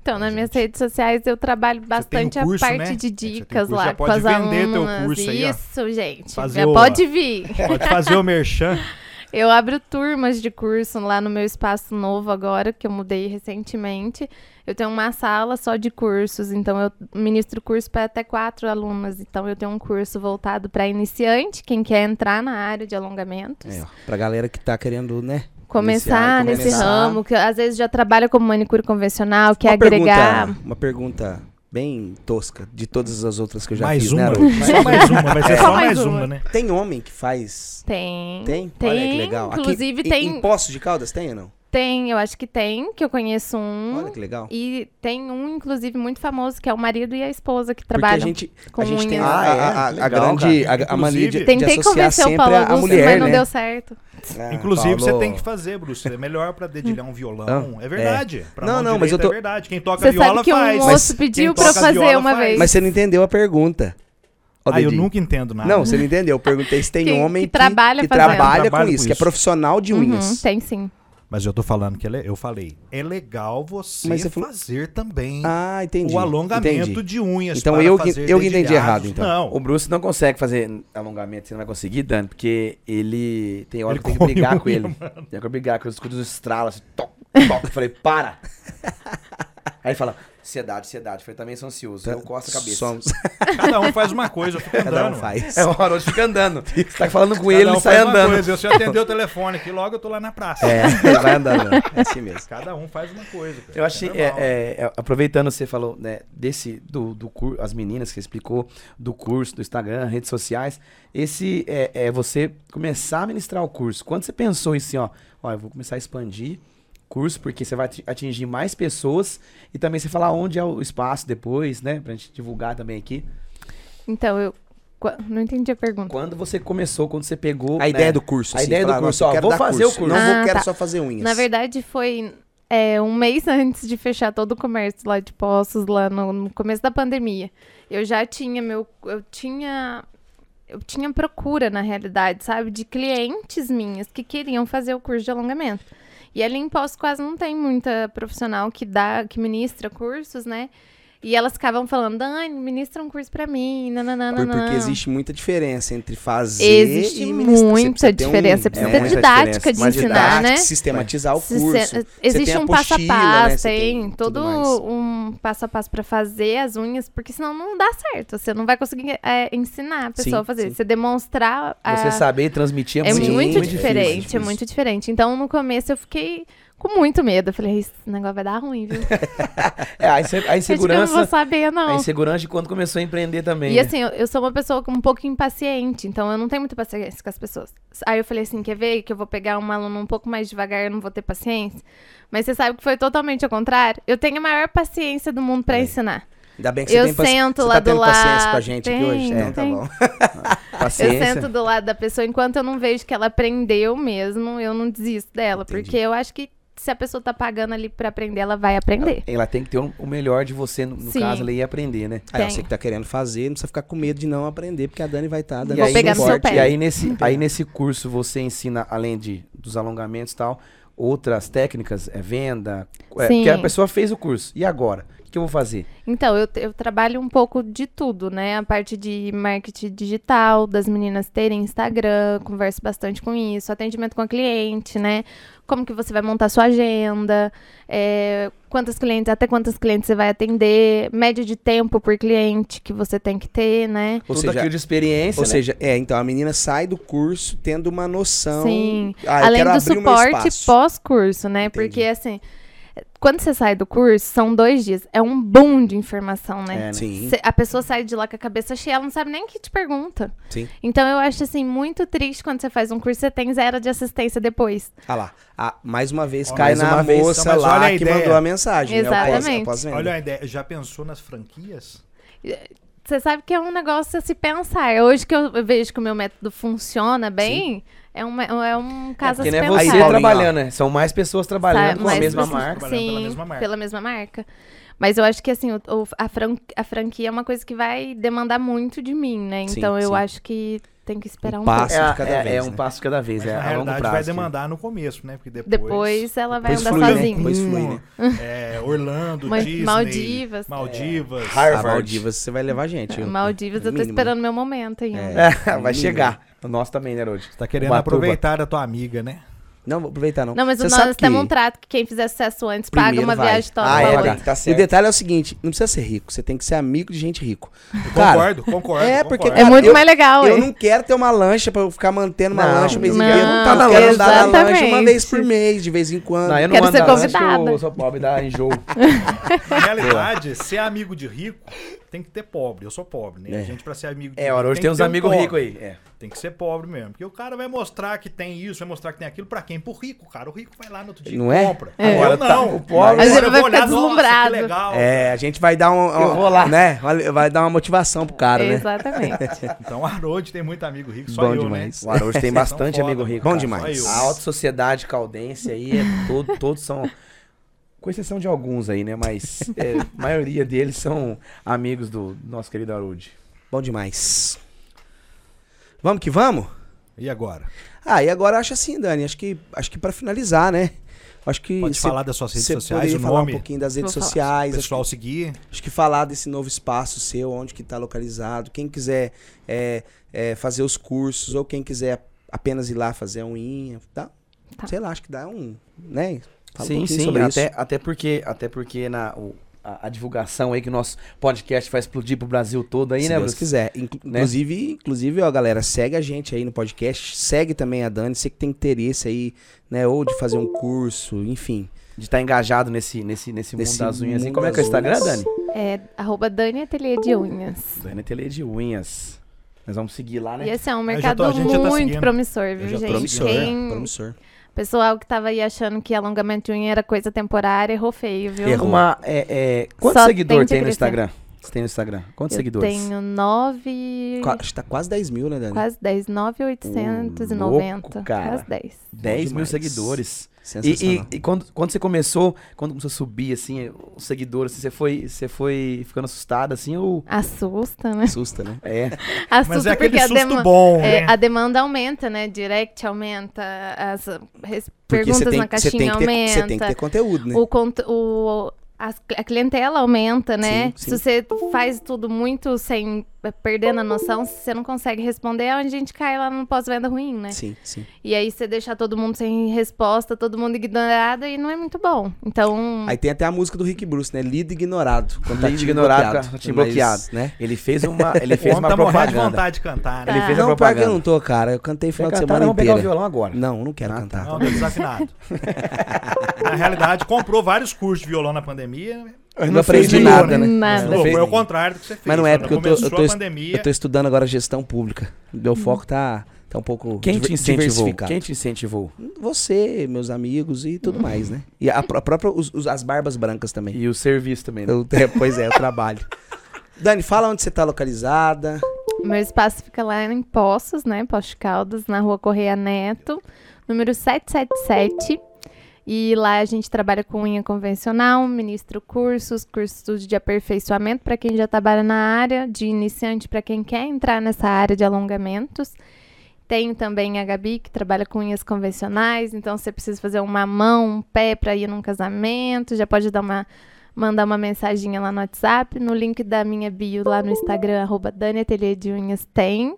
[SPEAKER 3] Então, nas
[SPEAKER 1] Gente.
[SPEAKER 3] minhas redes sociais eu trabalho bastante
[SPEAKER 1] curso,
[SPEAKER 3] a parte
[SPEAKER 1] né?
[SPEAKER 3] de
[SPEAKER 1] Você tem
[SPEAKER 3] dicas
[SPEAKER 1] curso,
[SPEAKER 3] lá com
[SPEAKER 1] pode
[SPEAKER 3] as
[SPEAKER 1] vender teu
[SPEAKER 3] alunas.
[SPEAKER 1] curso aí, ó.
[SPEAKER 3] Isso, gente.
[SPEAKER 1] Fazer
[SPEAKER 3] já
[SPEAKER 1] o-
[SPEAKER 3] pode vir.
[SPEAKER 1] Pode fazer o merchan.
[SPEAKER 3] Eu abro turmas de curso lá no meu espaço novo agora, que eu mudei recentemente. Eu tenho uma sala só de cursos, então eu ministro curso para até quatro alunas. Então eu tenho um curso voltado para iniciante, quem quer entrar na área de alongamentos.
[SPEAKER 2] É, ó, pra galera que tá querendo, né?
[SPEAKER 3] Começar
[SPEAKER 2] Iniciar,
[SPEAKER 3] nesse
[SPEAKER 2] começar.
[SPEAKER 3] ramo, que às vezes já trabalha como manicure convencional, quer
[SPEAKER 2] uma
[SPEAKER 3] agregar.
[SPEAKER 2] Pergunta, uma pergunta bem tosca, de todas as outras que eu já
[SPEAKER 1] mais
[SPEAKER 2] fiz,
[SPEAKER 1] uma.
[SPEAKER 2] né?
[SPEAKER 1] Só mais uma, vai ser
[SPEAKER 3] Só
[SPEAKER 1] só
[SPEAKER 3] mais uma.
[SPEAKER 1] né?
[SPEAKER 2] Tem homem que faz...
[SPEAKER 3] Tem.
[SPEAKER 2] Tem?
[SPEAKER 3] Tem.
[SPEAKER 2] Olha que legal. Aqui,
[SPEAKER 3] Inclusive
[SPEAKER 2] em-
[SPEAKER 3] tem.
[SPEAKER 2] Em Poços de Caldas tem ou não?
[SPEAKER 3] Tem, eu acho que tem, que eu conheço um.
[SPEAKER 2] Olha que legal.
[SPEAKER 3] E tem um, inclusive, muito famoso, que é o marido e a esposa que
[SPEAKER 2] Porque a
[SPEAKER 3] trabalham.
[SPEAKER 2] gente,
[SPEAKER 3] com
[SPEAKER 2] a gente tem a, a-
[SPEAKER 4] Ah, é?
[SPEAKER 2] a- a
[SPEAKER 4] Legal,
[SPEAKER 2] grande a, a mania de,
[SPEAKER 1] Inclusive-
[SPEAKER 2] de
[SPEAKER 3] Tentei
[SPEAKER 2] associar
[SPEAKER 3] convencer o
[SPEAKER 2] sempre
[SPEAKER 3] Paulo
[SPEAKER 2] a, a
[SPEAKER 3] Augusto,
[SPEAKER 2] mulher,
[SPEAKER 3] mas não
[SPEAKER 2] né?
[SPEAKER 3] deu certo.
[SPEAKER 2] Ah,
[SPEAKER 1] Inclusive, você
[SPEAKER 2] Paulo.
[SPEAKER 1] tem que fazer, Bruce. É melhor pra dedilhar um violão.
[SPEAKER 2] Ah,
[SPEAKER 1] é verdade. Pra
[SPEAKER 2] Não, não, mas eu tô-
[SPEAKER 1] É verdade. Quem toca
[SPEAKER 3] Você
[SPEAKER 1] viola
[SPEAKER 3] sabe que um
[SPEAKER 1] faz.
[SPEAKER 3] moço pediu pra eu fazer uma
[SPEAKER 1] faz.
[SPEAKER 3] vez.
[SPEAKER 2] Mas você não entendeu a pergunta. Ó,
[SPEAKER 1] Ah, eu nunca entendo nada.
[SPEAKER 2] Não, você não entendeu. Eu perguntei se tem
[SPEAKER 3] Que-
[SPEAKER 2] homem
[SPEAKER 3] que trabalha
[SPEAKER 2] que trabalha
[SPEAKER 1] Trabalha
[SPEAKER 2] com
[SPEAKER 1] com
[SPEAKER 2] isso, que é
[SPEAKER 1] isso.
[SPEAKER 2] profissional de
[SPEAKER 3] Uhum,
[SPEAKER 2] unhas.
[SPEAKER 3] tem sim.
[SPEAKER 1] Mas eu tô falando que ele é- eu falei. É legal você
[SPEAKER 2] você falou-
[SPEAKER 1] fazer também
[SPEAKER 2] Ah, entendi.
[SPEAKER 1] o alongamento
[SPEAKER 2] entendi.
[SPEAKER 1] de unhas.
[SPEAKER 2] Então
[SPEAKER 1] para
[SPEAKER 2] eu que-
[SPEAKER 1] fazer
[SPEAKER 2] eu que entendi errado, então.
[SPEAKER 1] Não,
[SPEAKER 4] O Bruce não consegue fazer alongamento, você não vai conseguir, Dani, porque ele tem hora
[SPEAKER 1] Ele
[SPEAKER 4] que tem que brigar com
[SPEAKER 1] unha,
[SPEAKER 4] ele. Tem que brigar com os escudos estralos, assim, toc, toc. Eu falei, para! Aí ele fala, ansiedade, ansiedade. Eu falei, também sou ansioso. Eu costo a cabeça.
[SPEAKER 2] Somos-
[SPEAKER 1] cada um faz uma coisa, eu fico andando.
[SPEAKER 2] Cada um faz.
[SPEAKER 4] É, o Harold fica andando. Você tá falando com
[SPEAKER 1] Cada
[SPEAKER 4] ele,
[SPEAKER 1] um
[SPEAKER 4] ele sai andando.
[SPEAKER 1] Coisa. Eu se atender o telefone aqui, logo eu tô lá na praça.
[SPEAKER 2] É, ele vai andando. É assim mesmo.
[SPEAKER 1] Cada um faz uma coisa. cara.
[SPEAKER 4] Eu achei,
[SPEAKER 1] É
[SPEAKER 4] é, é, aproveitando você falou, né, desse, do, do curso, as meninas que você explicou, do curso, do Instagram, redes sociais, esse é, é você começar a ministrar o curso. Quando você pensou em assim, ó, ó, eu vou começar a expandir curso, porque você vai ati- atingir mais pessoas e também você falar onde é o espaço depois, né, pra gente divulgar também aqui.
[SPEAKER 3] Então, eu. Não entendi a pergunta.
[SPEAKER 4] Quando você começou, quando você pegou...
[SPEAKER 2] A
[SPEAKER 4] né,
[SPEAKER 2] ideia do curso.
[SPEAKER 4] A
[SPEAKER 2] assim,
[SPEAKER 4] ideia do curso, ó,
[SPEAKER 2] quero
[SPEAKER 4] vou
[SPEAKER 2] dar
[SPEAKER 4] fazer o curso.
[SPEAKER 2] Não vou,
[SPEAKER 3] Ah,
[SPEAKER 2] quero
[SPEAKER 3] tá.
[SPEAKER 2] só fazer unhas.
[SPEAKER 3] Na verdade, foi é, um mês antes de fechar todo o comércio lá de Poços, lá no, no começo da pandemia. Eu já tinha meu. Eu tinha. Eu tinha procura, na realidade, sabe? De clientes minhas que queriam fazer o curso de alongamento. E ali em Poços quase não tem muita profissional que dá, que ministra cursos, né? E elas ficavam falando, Dani, ministra um curso pra mim,
[SPEAKER 2] Por-
[SPEAKER 3] nananana.
[SPEAKER 2] Porque existe muita diferença entre fazer
[SPEAKER 3] Existe
[SPEAKER 2] e ministrar.
[SPEAKER 3] Muita
[SPEAKER 2] um-
[SPEAKER 3] diferença. Você precisa
[SPEAKER 2] é,
[SPEAKER 3] ter
[SPEAKER 2] muita
[SPEAKER 3] didática
[SPEAKER 4] diferença.
[SPEAKER 3] de
[SPEAKER 2] uma
[SPEAKER 3] ensinar,
[SPEAKER 2] didática,
[SPEAKER 3] né?
[SPEAKER 2] sistematizar o
[SPEAKER 3] Se-
[SPEAKER 2] curso.
[SPEAKER 3] se- existe um passo a
[SPEAKER 2] né?
[SPEAKER 3] passo, tem,
[SPEAKER 2] tem
[SPEAKER 3] todo um passo a passo pra fazer as unhas, porque senão não dá certo. Você não vai conseguir é, ensinar a pessoa
[SPEAKER 2] Sim,
[SPEAKER 3] a fazer.
[SPEAKER 2] sim.
[SPEAKER 3] Você demonstrar. a-
[SPEAKER 4] Você saber transmitir é,
[SPEAKER 3] é
[SPEAKER 4] muito,
[SPEAKER 3] muito,
[SPEAKER 4] difícil.
[SPEAKER 3] diferente,
[SPEAKER 2] difícil.
[SPEAKER 3] é muito diferente. Então, no começo, eu fiquei com muito medo. Eu falei, esse negócio vai dar ruim, viu?
[SPEAKER 4] É, a, inse- a
[SPEAKER 3] Acho que eu não
[SPEAKER 4] insegurança...
[SPEAKER 3] vou saber,
[SPEAKER 4] A
[SPEAKER 3] não.
[SPEAKER 4] insegurança de quando começou a empreender também.
[SPEAKER 3] E
[SPEAKER 4] né?
[SPEAKER 3] assim, eu, eu sou uma pessoa um pouco impaciente, então eu não tenho muita paciência com as pessoas. Aí eu falei assim, quer ver que eu vou pegar um aluno um pouco mais devagar, eu não vou ter paciência? Mas você sabe que foi totalmente ao contrário. Eu tenho a maior paciência do mundo pra
[SPEAKER 2] É.
[SPEAKER 3] ensinar.
[SPEAKER 2] Ainda bem que você
[SPEAKER 3] Eu
[SPEAKER 2] tem paci-
[SPEAKER 3] sento
[SPEAKER 2] você
[SPEAKER 3] lá
[SPEAKER 2] tá
[SPEAKER 3] do
[SPEAKER 2] tendo paciência
[SPEAKER 3] lado,
[SPEAKER 2] com a gente aqui hoje. Então tá bom.
[SPEAKER 3] Eu
[SPEAKER 4] Paciência.
[SPEAKER 3] sento do lado da pessoa enquanto eu não vejo que ela aprendeu mesmo, eu não desisto dela.
[SPEAKER 2] Entendi.
[SPEAKER 3] Porque eu acho que se a pessoa tá pagando ali pra aprender, ela vai aprender.
[SPEAKER 4] Ela tem que ter um- o melhor de você, no, no caso, ali, e aprender, né?
[SPEAKER 2] Aí, você que tá querendo fazer, não precisa ficar com medo de não aprender, porque a Dani vai estar dando
[SPEAKER 3] pegar no seu
[SPEAKER 2] suporte.
[SPEAKER 4] E aí nesse, aí nesse curso você ensina, além de, dos alongamentos e tal, outras técnicas, é venda, é, porque a pessoa fez o curso. E agora? O que, eu vou fazer?
[SPEAKER 3] Então, eu, eu trabalho um pouco de tudo, né? A parte de marketing digital, das meninas terem Instagram, converso bastante com isso, atendimento com a cliente, né? Como que você vai montar sua agenda, é, quantas clientes, até quantas clientes você vai atender, média de tempo por cliente que você tem que ter, né?
[SPEAKER 2] Ou
[SPEAKER 4] Tudo
[SPEAKER 2] seja,
[SPEAKER 4] aquilo de experiência,
[SPEAKER 2] Ou
[SPEAKER 4] né?
[SPEAKER 2] seja, é, então a menina sai do curso tendo uma noção.
[SPEAKER 3] Sim.
[SPEAKER 2] Ah,
[SPEAKER 3] Além do suporte pós-curso, né?
[SPEAKER 2] Entendi.
[SPEAKER 3] Porque, assim, quando você sai do curso, são dois dias. É um boom de informação, né?
[SPEAKER 4] É, né?
[SPEAKER 2] Sim,
[SPEAKER 3] Cê- a pessoa sai de lá com a cabeça cheia, ela não sabe nem o que te pergunta.
[SPEAKER 2] sim.
[SPEAKER 3] Então eu acho assim muito triste quando você faz um curso e você tem zero de assistência depois.
[SPEAKER 2] Ah lá. Ah, mais uma vez
[SPEAKER 1] Ó,
[SPEAKER 2] cai
[SPEAKER 4] mais
[SPEAKER 2] na
[SPEAKER 4] vez,
[SPEAKER 2] moça
[SPEAKER 1] então,
[SPEAKER 2] lá
[SPEAKER 1] a
[SPEAKER 2] que
[SPEAKER 1] ideia.
[SPEAKER 2] mandou a mensagem. né? Após-
[SPEAKER 3] Exatamente.
[SPEAKER 2] após venda.
[SPEAKER 1] Olha a ideia, já pensou nas franquias?
[SPEAKER 3] Você sabe que é um negócio a se pensar. Hoje que eu vejo que o meu método funciona bem, é um, é um caso
[SPEAKER 4] Porque
[SPEAKER 3] a
[SPEAKER 4] não
[SPEAKER 3] se
[SPEAKER 4] é você
[SPEAKER 2] Paulinho,
[SPEAKER 4] trabalhando, né? São mais pessoas trabalhando
[SPEAKER 3] Sabe,
[SPEAKER 4] com a mesma marca.
[SPEAKER 1] Trabalhando
[SPEAKER 3] Sim,
[SPEAKER 1] pela mesma marca.
[SPEAKER 3] pela mesma marca. Mas eu acho que assim, o, o- a, fran- a franquia é uma coisa que vai demandar muito de mim, né?
[SPEAKER 2] Sim,
[SPEAKER 3] Então eu
[SPEAKER 2] sim.
[SPEAKER 3] acho que tem que esperar
[SPEAKER 2] Um
[SPEAKER 3] um,
[SPEAKER 2] passo.
[SPEAKER 3] pouco.
[SPEAKER 4] É,
[SPEAKER 2] de cada
[SPEAKER 4] é-
[SPEAKER 2] vez,
[SPEAKER 4] é um
[SPEAKER 2] né?
[SPEAKER 4] passo de cada vez,
[SPEAKER 1] Mas
[SPEAKER 4] é
[SPEAKER 1] na
[SPEAKER 4] a longo prazo.
[SPEAKER 1] vai demandar no começo, né? Porque depois.
[SPEAKER 3] Depois ela vai
[SPEAKER 2] Depois
[SPEAKER 3] andar
[SPEAKER 2] flui, né?
[SPEAKER 3] sozinha.
[SPEAKER 2] Depois flui, né?
[SPEAKER 1] É, Orlando,
[SPEAKER 3] Mas
[SPEAKER 1] Disney,
[SPEAKER 3] Maldivas.
[SPEAKER 1] Maldivas.
[SPEAKER 2] A
[SPEAKER 4] Harvard.
[SPEAKER 2] Maldivas você vai levar a gente. eu-
[SPEAKER 3] Maldivas, eu tô
[SPEAKER 2] mínimo.
[SPEAKER 3] esperando meu momento ainda.
[SPEAKER 2] É.
[SPEAKER 4] É, vai
[SPEAKER 2] Mínimo.
[SPEAKER 4] chegar. O nosso também, né, Rod?
[SPEAKER 1] Você tá querendo aproveitar da tua amiga, né?
[SPEAKER 2] Não, vou aproveitar não.
[SPEAKER 3] Não, mas
[SPEAKER 2] Você
[SPEAKER 3] nós temos
[SPEAKER 2] que
[SPEAKER 3] um trato que quem fizer sucesso antes paga
[SPEAKER 2] primeiro
[SPEAKER 3] uma
[SPEAKER 2] vai.
[SPEAKER 3] viagem toda
[SPEAKER 2] Ah, é, tá.
[SPEAKER 4] Tá
[SPEAKER 2] E o
[SPEAKER 4] certo.
[SPEAKER 2] detalhe é o seguinte, não precisa ser rico, você tem que ser amigo de gente rico.
[SPEAKER 1] Eu
[SPEAKER 2] Cara,
[SPEAKER 1] concordo, concordo.
[SPEAKER 2] é, porque,
[SPEAKER 1] concordo.
[SPEAKER 3] É
[SPEAKER 2] cara,
[SPEAKER 3] muito
[SPEAKER 2] eu-
[SPEAKER 3] mais legal,
[SPEAKER 2] Eu não quero ter uma lancha pra eu ficar mantendo uma
[SPEAKER 4] Não,
[SPEAKER 2] lancha o mês
[SPEAKER 3] não,
[SPEAKER 2] inteiro.
[SPEAKER 4] tá na lancha.
[SPEAKER 2] andar na lancha uma vez por mês, de vez em quando.
[SPEAKER 4] Não, eu não
[SPEAKER 3] Quero ser
[SPEAKER 4] lancha
[SPEAKER 3] convidada.
[SPEAKER 4] Eu sou pobre, dá enjoo.
[SPEAKER 1] Na realidade, ser amigo de rico tem que ter pobre. Eu sou pobre, né?
[SPEAKER 2] É.
[SPEAKER 1] A gente, pra ser amigo de
[SPEAKER 4] É, ora, hoje
[SPEAKER 1] tem
[SPEAKER 4] tem uns
[SPEAKER 1] um
[SPEAKER 4] amigos
[SPEAKER 1] pobre.
[SPEAKER 4] ricos aí. É.
[SPEAKER 1] Tem que ser pobre mesmo. Porque o cara vai mostrar que tem isso, vai mostrar que tem aquilo. Pra quem? Pro rico, cara. O rico vai lá no outro dia
[SPEAKER 2] Não
[SPEAKER 1] e
[SPEAKER 2] é?
[SPEAKER 1] compra.
[SPEAKER 3] É.
[SPEAKER 1] Agora
[SPEAKER 4] Agora tá-
[SPEAKER 1] não.
[SPEAKER 4] o pobre-
[SPEAKER 1] Agora
[SPEAKER 3] vezes
[SPEAKER 1] eu
[SPEAKER 3] vai
[SPEAKER 1] vou
[SPEAKER 3] ficar
[SPEAKER 1] olhar, nossa,
[SPEAKER 3] deslumbrado.
[SPEAKER 1] que legal.
[SPEAKER 2] É, a gente vai dar um,
[SPEAKER 4] Eu vou lá.
[SPEAKER 2] né? Vai dar uma motivação pro cara, né?
[SPEAKER 3] Exatamente.
[SPEAKER 1] Então, a Harold tem muito amigo rico, só
[SPEAKER 2] Bom
[SPEAKER 1] eu,
[SPEAKER 2] demais.
[SPEAKER 4] O Arojo tem bastante amigo
[SPEAKER 1] foda,
[SPEAKER 4] rico.
[SPEAKER 2] Bom demais.
[SPEAKER 4] A alta sociedade caldense aí, é todo- todos são. Com exceção de alguns aí, né? Mas é, a maioria deles são amigos do nosso querido Harold.
[SPEAKER 2] Bom demais. Vamos que vamos?
[SPEAKER 1] E agora?
[SPEAKER 2] Ah, e agora acho assim, Dani, acho que acho que para finalizar, né? Acho que
[SPEAKER 1] Pode
[SPEAKER 2] cê-
[SPEAKER 1] falar das suas redes sociais, o
[SPEAKER 2] falar
[SPEAKER 1] nome,
[SPEAKER 2] um pouquinho das redes
[SPEAKER 3] Vou falar.
[SPEAKER 2] sociais,
[SPEAKER 1] o
[SPEAKER 2] acho
[SPEAKER 1] pessoal seguir.
[SPEAKER 2] Acho que falar desse novo espaço seu, onde que está localizado, quem quiser é, é, fazer os cursos ou quem quiser apenas ir lá fazer a unha, tá?
[SPEAKER 3] Tá.
[SPEAKER 2] Sei lá, acho que dá um, né? Fala um
[SPEAKER 4] sim,
[SPEAKER 2] pouquinho
[SPEAKER 4] sim.
[SPEAKER 2] sobre
[SPEAKER 4] Até,
[SPEAKER 2] isso.
[SPEAKER 4] até porque, até porque na, o- a, a divulgação aí que o nosso podcast vai explodir pro Brasil todo aí,
[SPEAKER 2] Se
[SPEAKER 4] né,
[SPEAKER 2] Deus
[SPEAKER 4] Bruce?
[SPEAKER 2] quiser. Inclu-
[SPEAKER 4] Né?
[SPEAKER 2] Inclusive, inclusive, ó, galera, segue a gente aí no podcast, segue também a Dani, você que tem interesse aí, né, ou de fazer um curso, enfim.
[SPEAKER 4] De estar engajado nesse, nesse, nesse,
[SPEAKER 2] Nesse
[SPEAKER 4] mundo das unhas.
[SPEAKER 2] mundo
[SPEAKER 4] Como é que é o Instagram,
[SPEAKER 2] unhas.
[SPEAKER 4] Dani?
[SPEAKER 3] É arroba Dani Ateliê de Unhas.
[SPEAKER 4] Dani Tele de Unhas. Nós vamos seguir lá, né?
[SPEAKER 3] E esse é um mercado
[SPEAKER 1] tô- tá
[SPEAKER 3] muito
[SPEAKER 1] seguindo.
[SPEAKER 3] promissor, viu, gente?
[SPEAKER 2] Promissor,
[SPEAKER 3] Quem...
[SPEAKER 2] promissor.
[SPEAKER 3] Pessoal que tava aí achando que alongamento de unha era coisa temporária, errou feio, viu?
[SPEAKER 2] Errou.
[SPEAKER 4] Uma, é, é, quantos seguidores
[SPEAKER 3] a
[SPEAKER 4] tem no. Instagram? Você tem no Instagram? Quantos
[SPEAKER 3] Eu
[SPEAKER 4] seguidores?
[SPEAKER 3] tenho nove...
[SPEAKER 2] Qua- Acho que tá quase 10 mil, né, Dani?
[SPEAKER 3] Quase 10, 9,890.
[SPEAKER 4] louco, cara.
[SPEAKER 3] Quase 10.
[SPEAKER 4] 10 mil
[SPEAKER 2] demais.
[SPEAKER 4] seguidores. E, e- e quando, quando você começou, quando começou a subir, assim, os seguidores, assim, você foi, você foi ficando assustado, assim, ou...
[SPEAKER 3] Assusta, né?
[SPEAKER 2] Assusta, né?
[SPEAKER 4] É,
[SPEAKER 3] Assusta
[SPEAKER 1] Mas é aquele
[SPEAKER 3] porque a,
[SPEAKER 1] susto
[SPEAKER 3] dema-
[SPEAKER 1] bom,
[SPEAKER 3] é,
[SPEAKER 1] né?
[SPEAKER 3] a demanda aumenta, né? Direct aumenta, as res- perguntas
[SPEAKER 2] tem,
[SPEAKER 3] na caixinha
[SPEAKER 2] ter, você
[SPEAKER 3] aumenta.
[SPEAKER 2] tem que ter conteúdo, né?
[SPEAKER 3] o, cont- o- a clientela aumenta, né?
[SPEAKER 2] Sim, sim.
[SPEAKER 3] Se você faz tudo muito sem perdendo a noção, se você não consegue responder, é onde a gente cai lá no pós-venda ruim, né?
[SPEAKER 2] Sim, sim.
[SPEAKER 3] E aí você deixa todo mundo sem resposta, todo mundo ignorado e não é muito bom. Então,
[SPEAKER 2] Aí tem até a música do Rick Bruce, né? Lido ignorado. Quando tá
[SPEAKER 4] Lido
[SPEAKER 2] te
[SPEAKER 4] ignorado,
[SPEAKER 2] bloqueado.
[SPEAKER 4] tá te bloqueado.
[SPEAKER 2] né?
[SPEAKER 4] ele fez uma, ele fez uma
[SPEAKER 1] tá morrendo de
[SPEAKER 4] propaganda.
[SPEAKER 1] vontade de cantar, né?
[SPEAKER 4] Ele fez
[SPEAKER 2] não, pior que
[SPEAKER 4] propaganda.
[SPEAKER 2] eu não tô, cara. Eu cantei
[SPEAKER 4] Quer
[SPEAKER 2] final de
[SPEAKER 4] cantar?
[SPEAKER 2] semana
[SPEAKER 4] Vamos pegar o
[SPEAKER 2] inteira.
[SPEAKER 4] violão agora.
[SPEAKER 2] Não, não quero
[SPEAKER 4] Ah, tá.
[SPEAKER 2] cantar.
[SPEAKER 1] Não, tô desafinado. na realidade, comprou vários cursos de violão na pandemia.
[SPEAKER 2] Eu não aprendi
[SPEAKER 1] estudou,
[SPEAKER 2] nada, né?
[SPEAKER 3] Nada.
[SPEAKER 1] Não,
[SPEAKER 2] fez
[SPEAKER 1] foi ao
[SPEAKER 2] nem.
[SPEAKER 1] contrário do que você fez.
[SPEAKER 2] Mas não é porque eu tô, eu, tô,
[SPEAKER 1] a pandemia,
[SPEAKER 2] eu tô estudando agora gestão pública. Meu foco tá, tá um pouco
[SPEAKER 4] Quem te incentivou? Quem te incentivou?
[SPEAKER 2] Você, meus amigos e tudo mais, né? E a, pró- própria, os- os- as barbas brancas também.
[SPEAKER 4] E o serviço também, né?
[SPEAKER 2] Eu- é, pois é, eu trabalho. Dani, fala onde você tá localizada.
[SPEAKER 3] meu espaço fica lá em Poços, né? Poços de Caldas, na rua Correia Neto, número 777. E lá a gente trabalha com unha convencional, ministro cursos, cursos de aperfeiçoamento para quem já trabalha na área, de iniciante para quem quer entrar nessa área de alongamentos. Tenho também a Gabi, que trabalha com unhas convencionais, então você precisa fazer uma mão, um pé para ir num casamento, já pode dar uma mandar uma mensaginha lá no WhatsApp, no link da minha bio lá no Instagram, arroba Dani Ateliê de Unhas tem.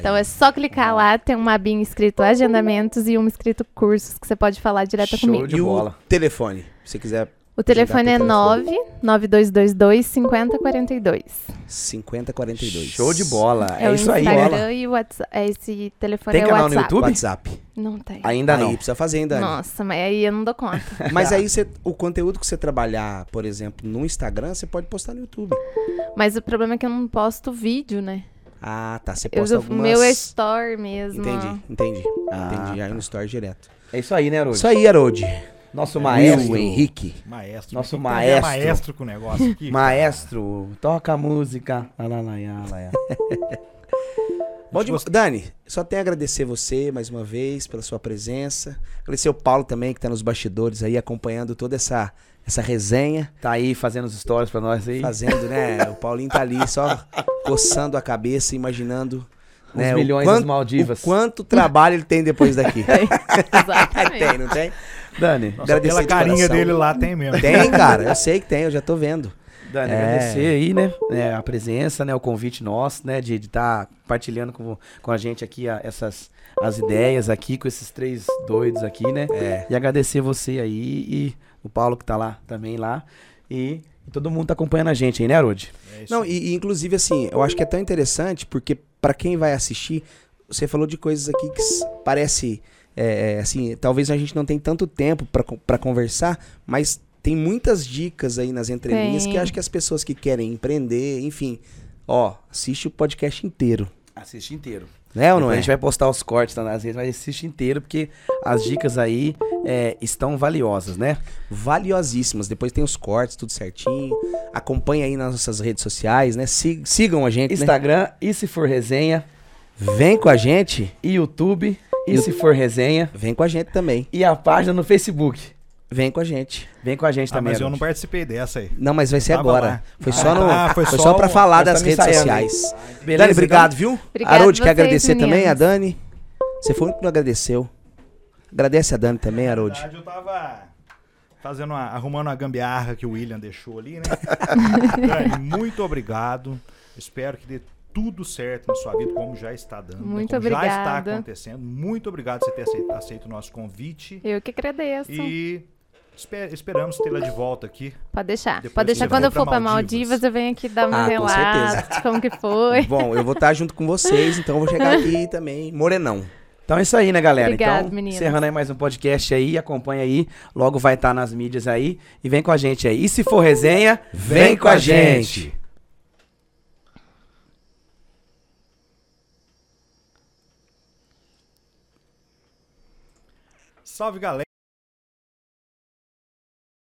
[SPEAKER 3] Então é só clicar lá, tem uma abinha escrito agendamentos e uma escrito cursos que você pode falar direto
[SPEAKER 4] Show
[SPEAKER 3] comigo.
[SPEAKER 4] de
[SPEAKER 2] e
[SPEAKER 4] bola.
[SPEAKER 2] o telefone, se você quiser
[SPEAKER 3] O telefone é
[SPEAKER 2] teu
[SPEAKER 3] 9 9222 5042.
[SPEAKER 2] 5042.
[SPEAKER 4] Show de bola.
[SPEAKER 3] É,
[SPEAKER 4] É,
[SPEAKER 3] o
[SPEAKER 4] isso aí,
[SPEAKER 3] Instagram
[SPEAKER 4] bola.
[SPEAKER 3] e o WhatsApp. é Esse telefone
[SPEAKER 4] Tem
[SPEAKER 3] é o
[SPEAKER 4] canal no
[SPEAKER 3] WhatsApp.
[SPEAKER 4] YouTube?
[SPEAKER 2] WhatsApp.
[SPEAKER 3] Não tem.
[SPEAKER 4] Ainda
[SPEAKER 2] aí
[SPEAKER 4] não.
[SPEAKER 2] precisa fazer ainda.
[SPEAKER 3] Nossa, mas aí eu não dou conta.
[SPEAKER 2] Mas aí você, o conteúdo que você trabalhar, por exemplo, no Instagram, você pode postar no YouTube.
[SPEAKER 3] mas o problema é que eu não posto vídeo, né?
[SPEAKER 2] Ah, tá. Você
[SPEAKER 3] Eu
[SPEAKER 2] posta
[SPEAKER 3] o
[SPEAKER 2] algumas...
[SPEAKER 3] meu store mesmo.
[SPEAKER 2] Entendi, entendi.
[SPEAKER 4] Ah,
[SPEAKER 2] entendi. Aí
[SPEAKER 4] tá.
[SPEAKER 2] no story direto.
[SPEAKER 4] É isso aí, né, Haroldo?
[SPEAKER 2] Isso aí, Haroldi.
[SPEAKER 4] Nosso
[SPEAKER 2] Maestro
[SPEAKER 4] maestro.
[SPEAKER 2] Henrique.
[SPEAKER 1] Maestro.
[SPEAKER 4] Nosso
[SPEAKER 1] que ter
[SPEAKER 4] maestro.
[SPEAKER 1] maestro com o negócio aqui.
[SPEAKER 4] Maestro, toca a música. Lá, lá, lá, lá, lá.
[SPEAKER 2] Bom demais. Dani, só tenho a agradecer você mais uma vez pela sua presença. Agradecer o Paulo também, que tá nos bastidores aí, acompanhando toda essa, essa resenha.
[SPEAKER 4] Tá aí fazendo os stories pra nós aí.
[SPEAKER 2] Fazendo, né? O Paulinho tá ali só coçando a cabeça, imaginando.
[SPEAKER 4] Os
[SPEAKER 2] né, o
[SPEAKER 4] milhões
[SPEAKER 2] quanto-
[SPEAKER 4] das Maldivas.
[SPEAKER 2] O quanto trabalho ele tem depois daqui.
[SPEAKER 3] Exatamente.
[SPEAKER 2] tem, não tem?
[SPEAKER 4] Dani,
[SPEAKER 1] Nossa, pela
[SPEAKER 2] de
[SPEAKER 1] carinha
[SPEAKER 2] coração.
[SPEAKER 1] dele lá tem mesmo.
[SPEAKER 2] Tem, cara. Eu sei que tem, eu já tô vendo.
[SPEAKER 4] Dani,
[SPEAKER 2] É.
[SPEAKER 4] agradecer aí, né, né, a presença, né, o convite nosso, né, de estar compartilhando com, com a gente aqui a- essas as ideias aqui com esses três doidos aqui, né?
[SPEAKER 2] É.
[SPEAKER 4] E agradecer você aí e o Paulo que tá lá também lá e, todo mundo tá acompanhando a gente aí, né, Arode?
[SPEAKER 1] É isso
[SPEAKER 2] Não, e, e, inclusive assim, eu acho que é tão interessante porque pra quem vai assistir, você falou de coisas aqui que parece é, é, assim, talvez a gente não tem tanto tempo pra conversar, mas tem muitas dicas aí nas entrelinhas
[SPEAKER 3] Tem.
[SPEAKER 2] que eu acho que as pessoas que querem empreender, enfim, ó, assiste o podcast inteiro,
[SPEAKER 4] Assiste inteiro.
[SPEAKER 2] né ou não é?
[SPEAKER 4] A gente vai postar os cortes lá nas redes, mas assiste inteiro porque as dicas aí é, estão valiosas, né?
[SPEAKER 2] Valiosíssimas. Depois tem os cortes, tudo certinho. Acompanha aí nas nossas redes sociais, né? Si- sigam a gente, né?
[SPEAKER 4] Instagram, e se for resenha,
[SPEAKER 2] Vem com a gente,
[SPEAKER 4] e YouTube, e se for resenha,
[SPEAKER 2] vem com a gente também.
[SPEAKER 4] e a página no Facebook.
[SPEAKER 2] Vem com a gente.
[SPEAKER 4] Vem com a gente
[SPEAKER 1] Ah,
[SPEAKER 4] também.
[SPEAKER 1] mas eu não participei dessa aí.
[SPEAKER 2] Não, mas vai ser agora.
[SPEAKER 1] lá.
[SPEAKER 2] Foi
[SPEAKER 1] Ah,
[SPEAKER 2] só no,
[SPEAKER 1] tá,
[SPEAKER 2] foi
[SPEAKER 1] foi
[SPEAKER 2] só
[SPEAKER 1] só
[SPEAKER 2] para falar das redes
[SPEAKER 4] ensaiando aí.
[SPEAKER 2] sociais.
[SPEAKER 4] Beleza,
[SPEAKER 2] Dani, obrigado, viu?
[SPEAKER 3] Obrigada
[SPEAKER 2] Haroldo, quer agradecer também a. Dani. Você foi o único que não agradeceu. Agradece a Dani também,
[SPEAKER 1] Na
[SPEAKER 2] Haroldo.
[SPEAKER 1] verdade, eu tava fazendo uma- arrumando uma gambiarra que o William deixou ali, né? Dani, muito obrigado. Espero que dê tudo certo na sua vida, como já está dando. né?
[SPEAKER 3] Muito
[SPEAKER 1] como Já está
[SPEAKER 3] obrigada.
[SPEAKER 1] acontecendo. Muito obrigado por você ter aceito, aceito o nosso convite.
[SPEAKER 3] Eu que agradeço.
[SPEAKER 1] E espe- esperamos tê-la de volta aqui.
[SPEAKER 3] Pode deixar.
[SPEAKER 1] Depois
[SPEAKER 3] Pode deixar. Quando eu
[SPEAKER 1] for
[SPEAKER 3] pra
[SPEAKER 1] Maldivas.
[SPEAKER 3] Maldivas, eu venho aqui dar uma
[SPEAKER 2] Ah, com
[SPEAKER 3] relato
[SPEAKER 2] certeza.
[SPEAKER 3] de como que foi.
[SPEAKER 2] Bom, eu vou estar junto com vocês, então eu vou chegar aqui também, morenão.
[SPEAKER 4] Então é isso aí, né, galera?
[SPEAKER 3] Obrigado,
[SPEAKER 4] então,
[SPEAKER 3] meninas.
[SPEAKER 4] encerrando aí mais um podcast aí, acompanha aí, logo vai estar nas mídias aí e vem com a gente aí. E se for resenha, vem, com a gente.
[SPEAKER 1] Salve, galera!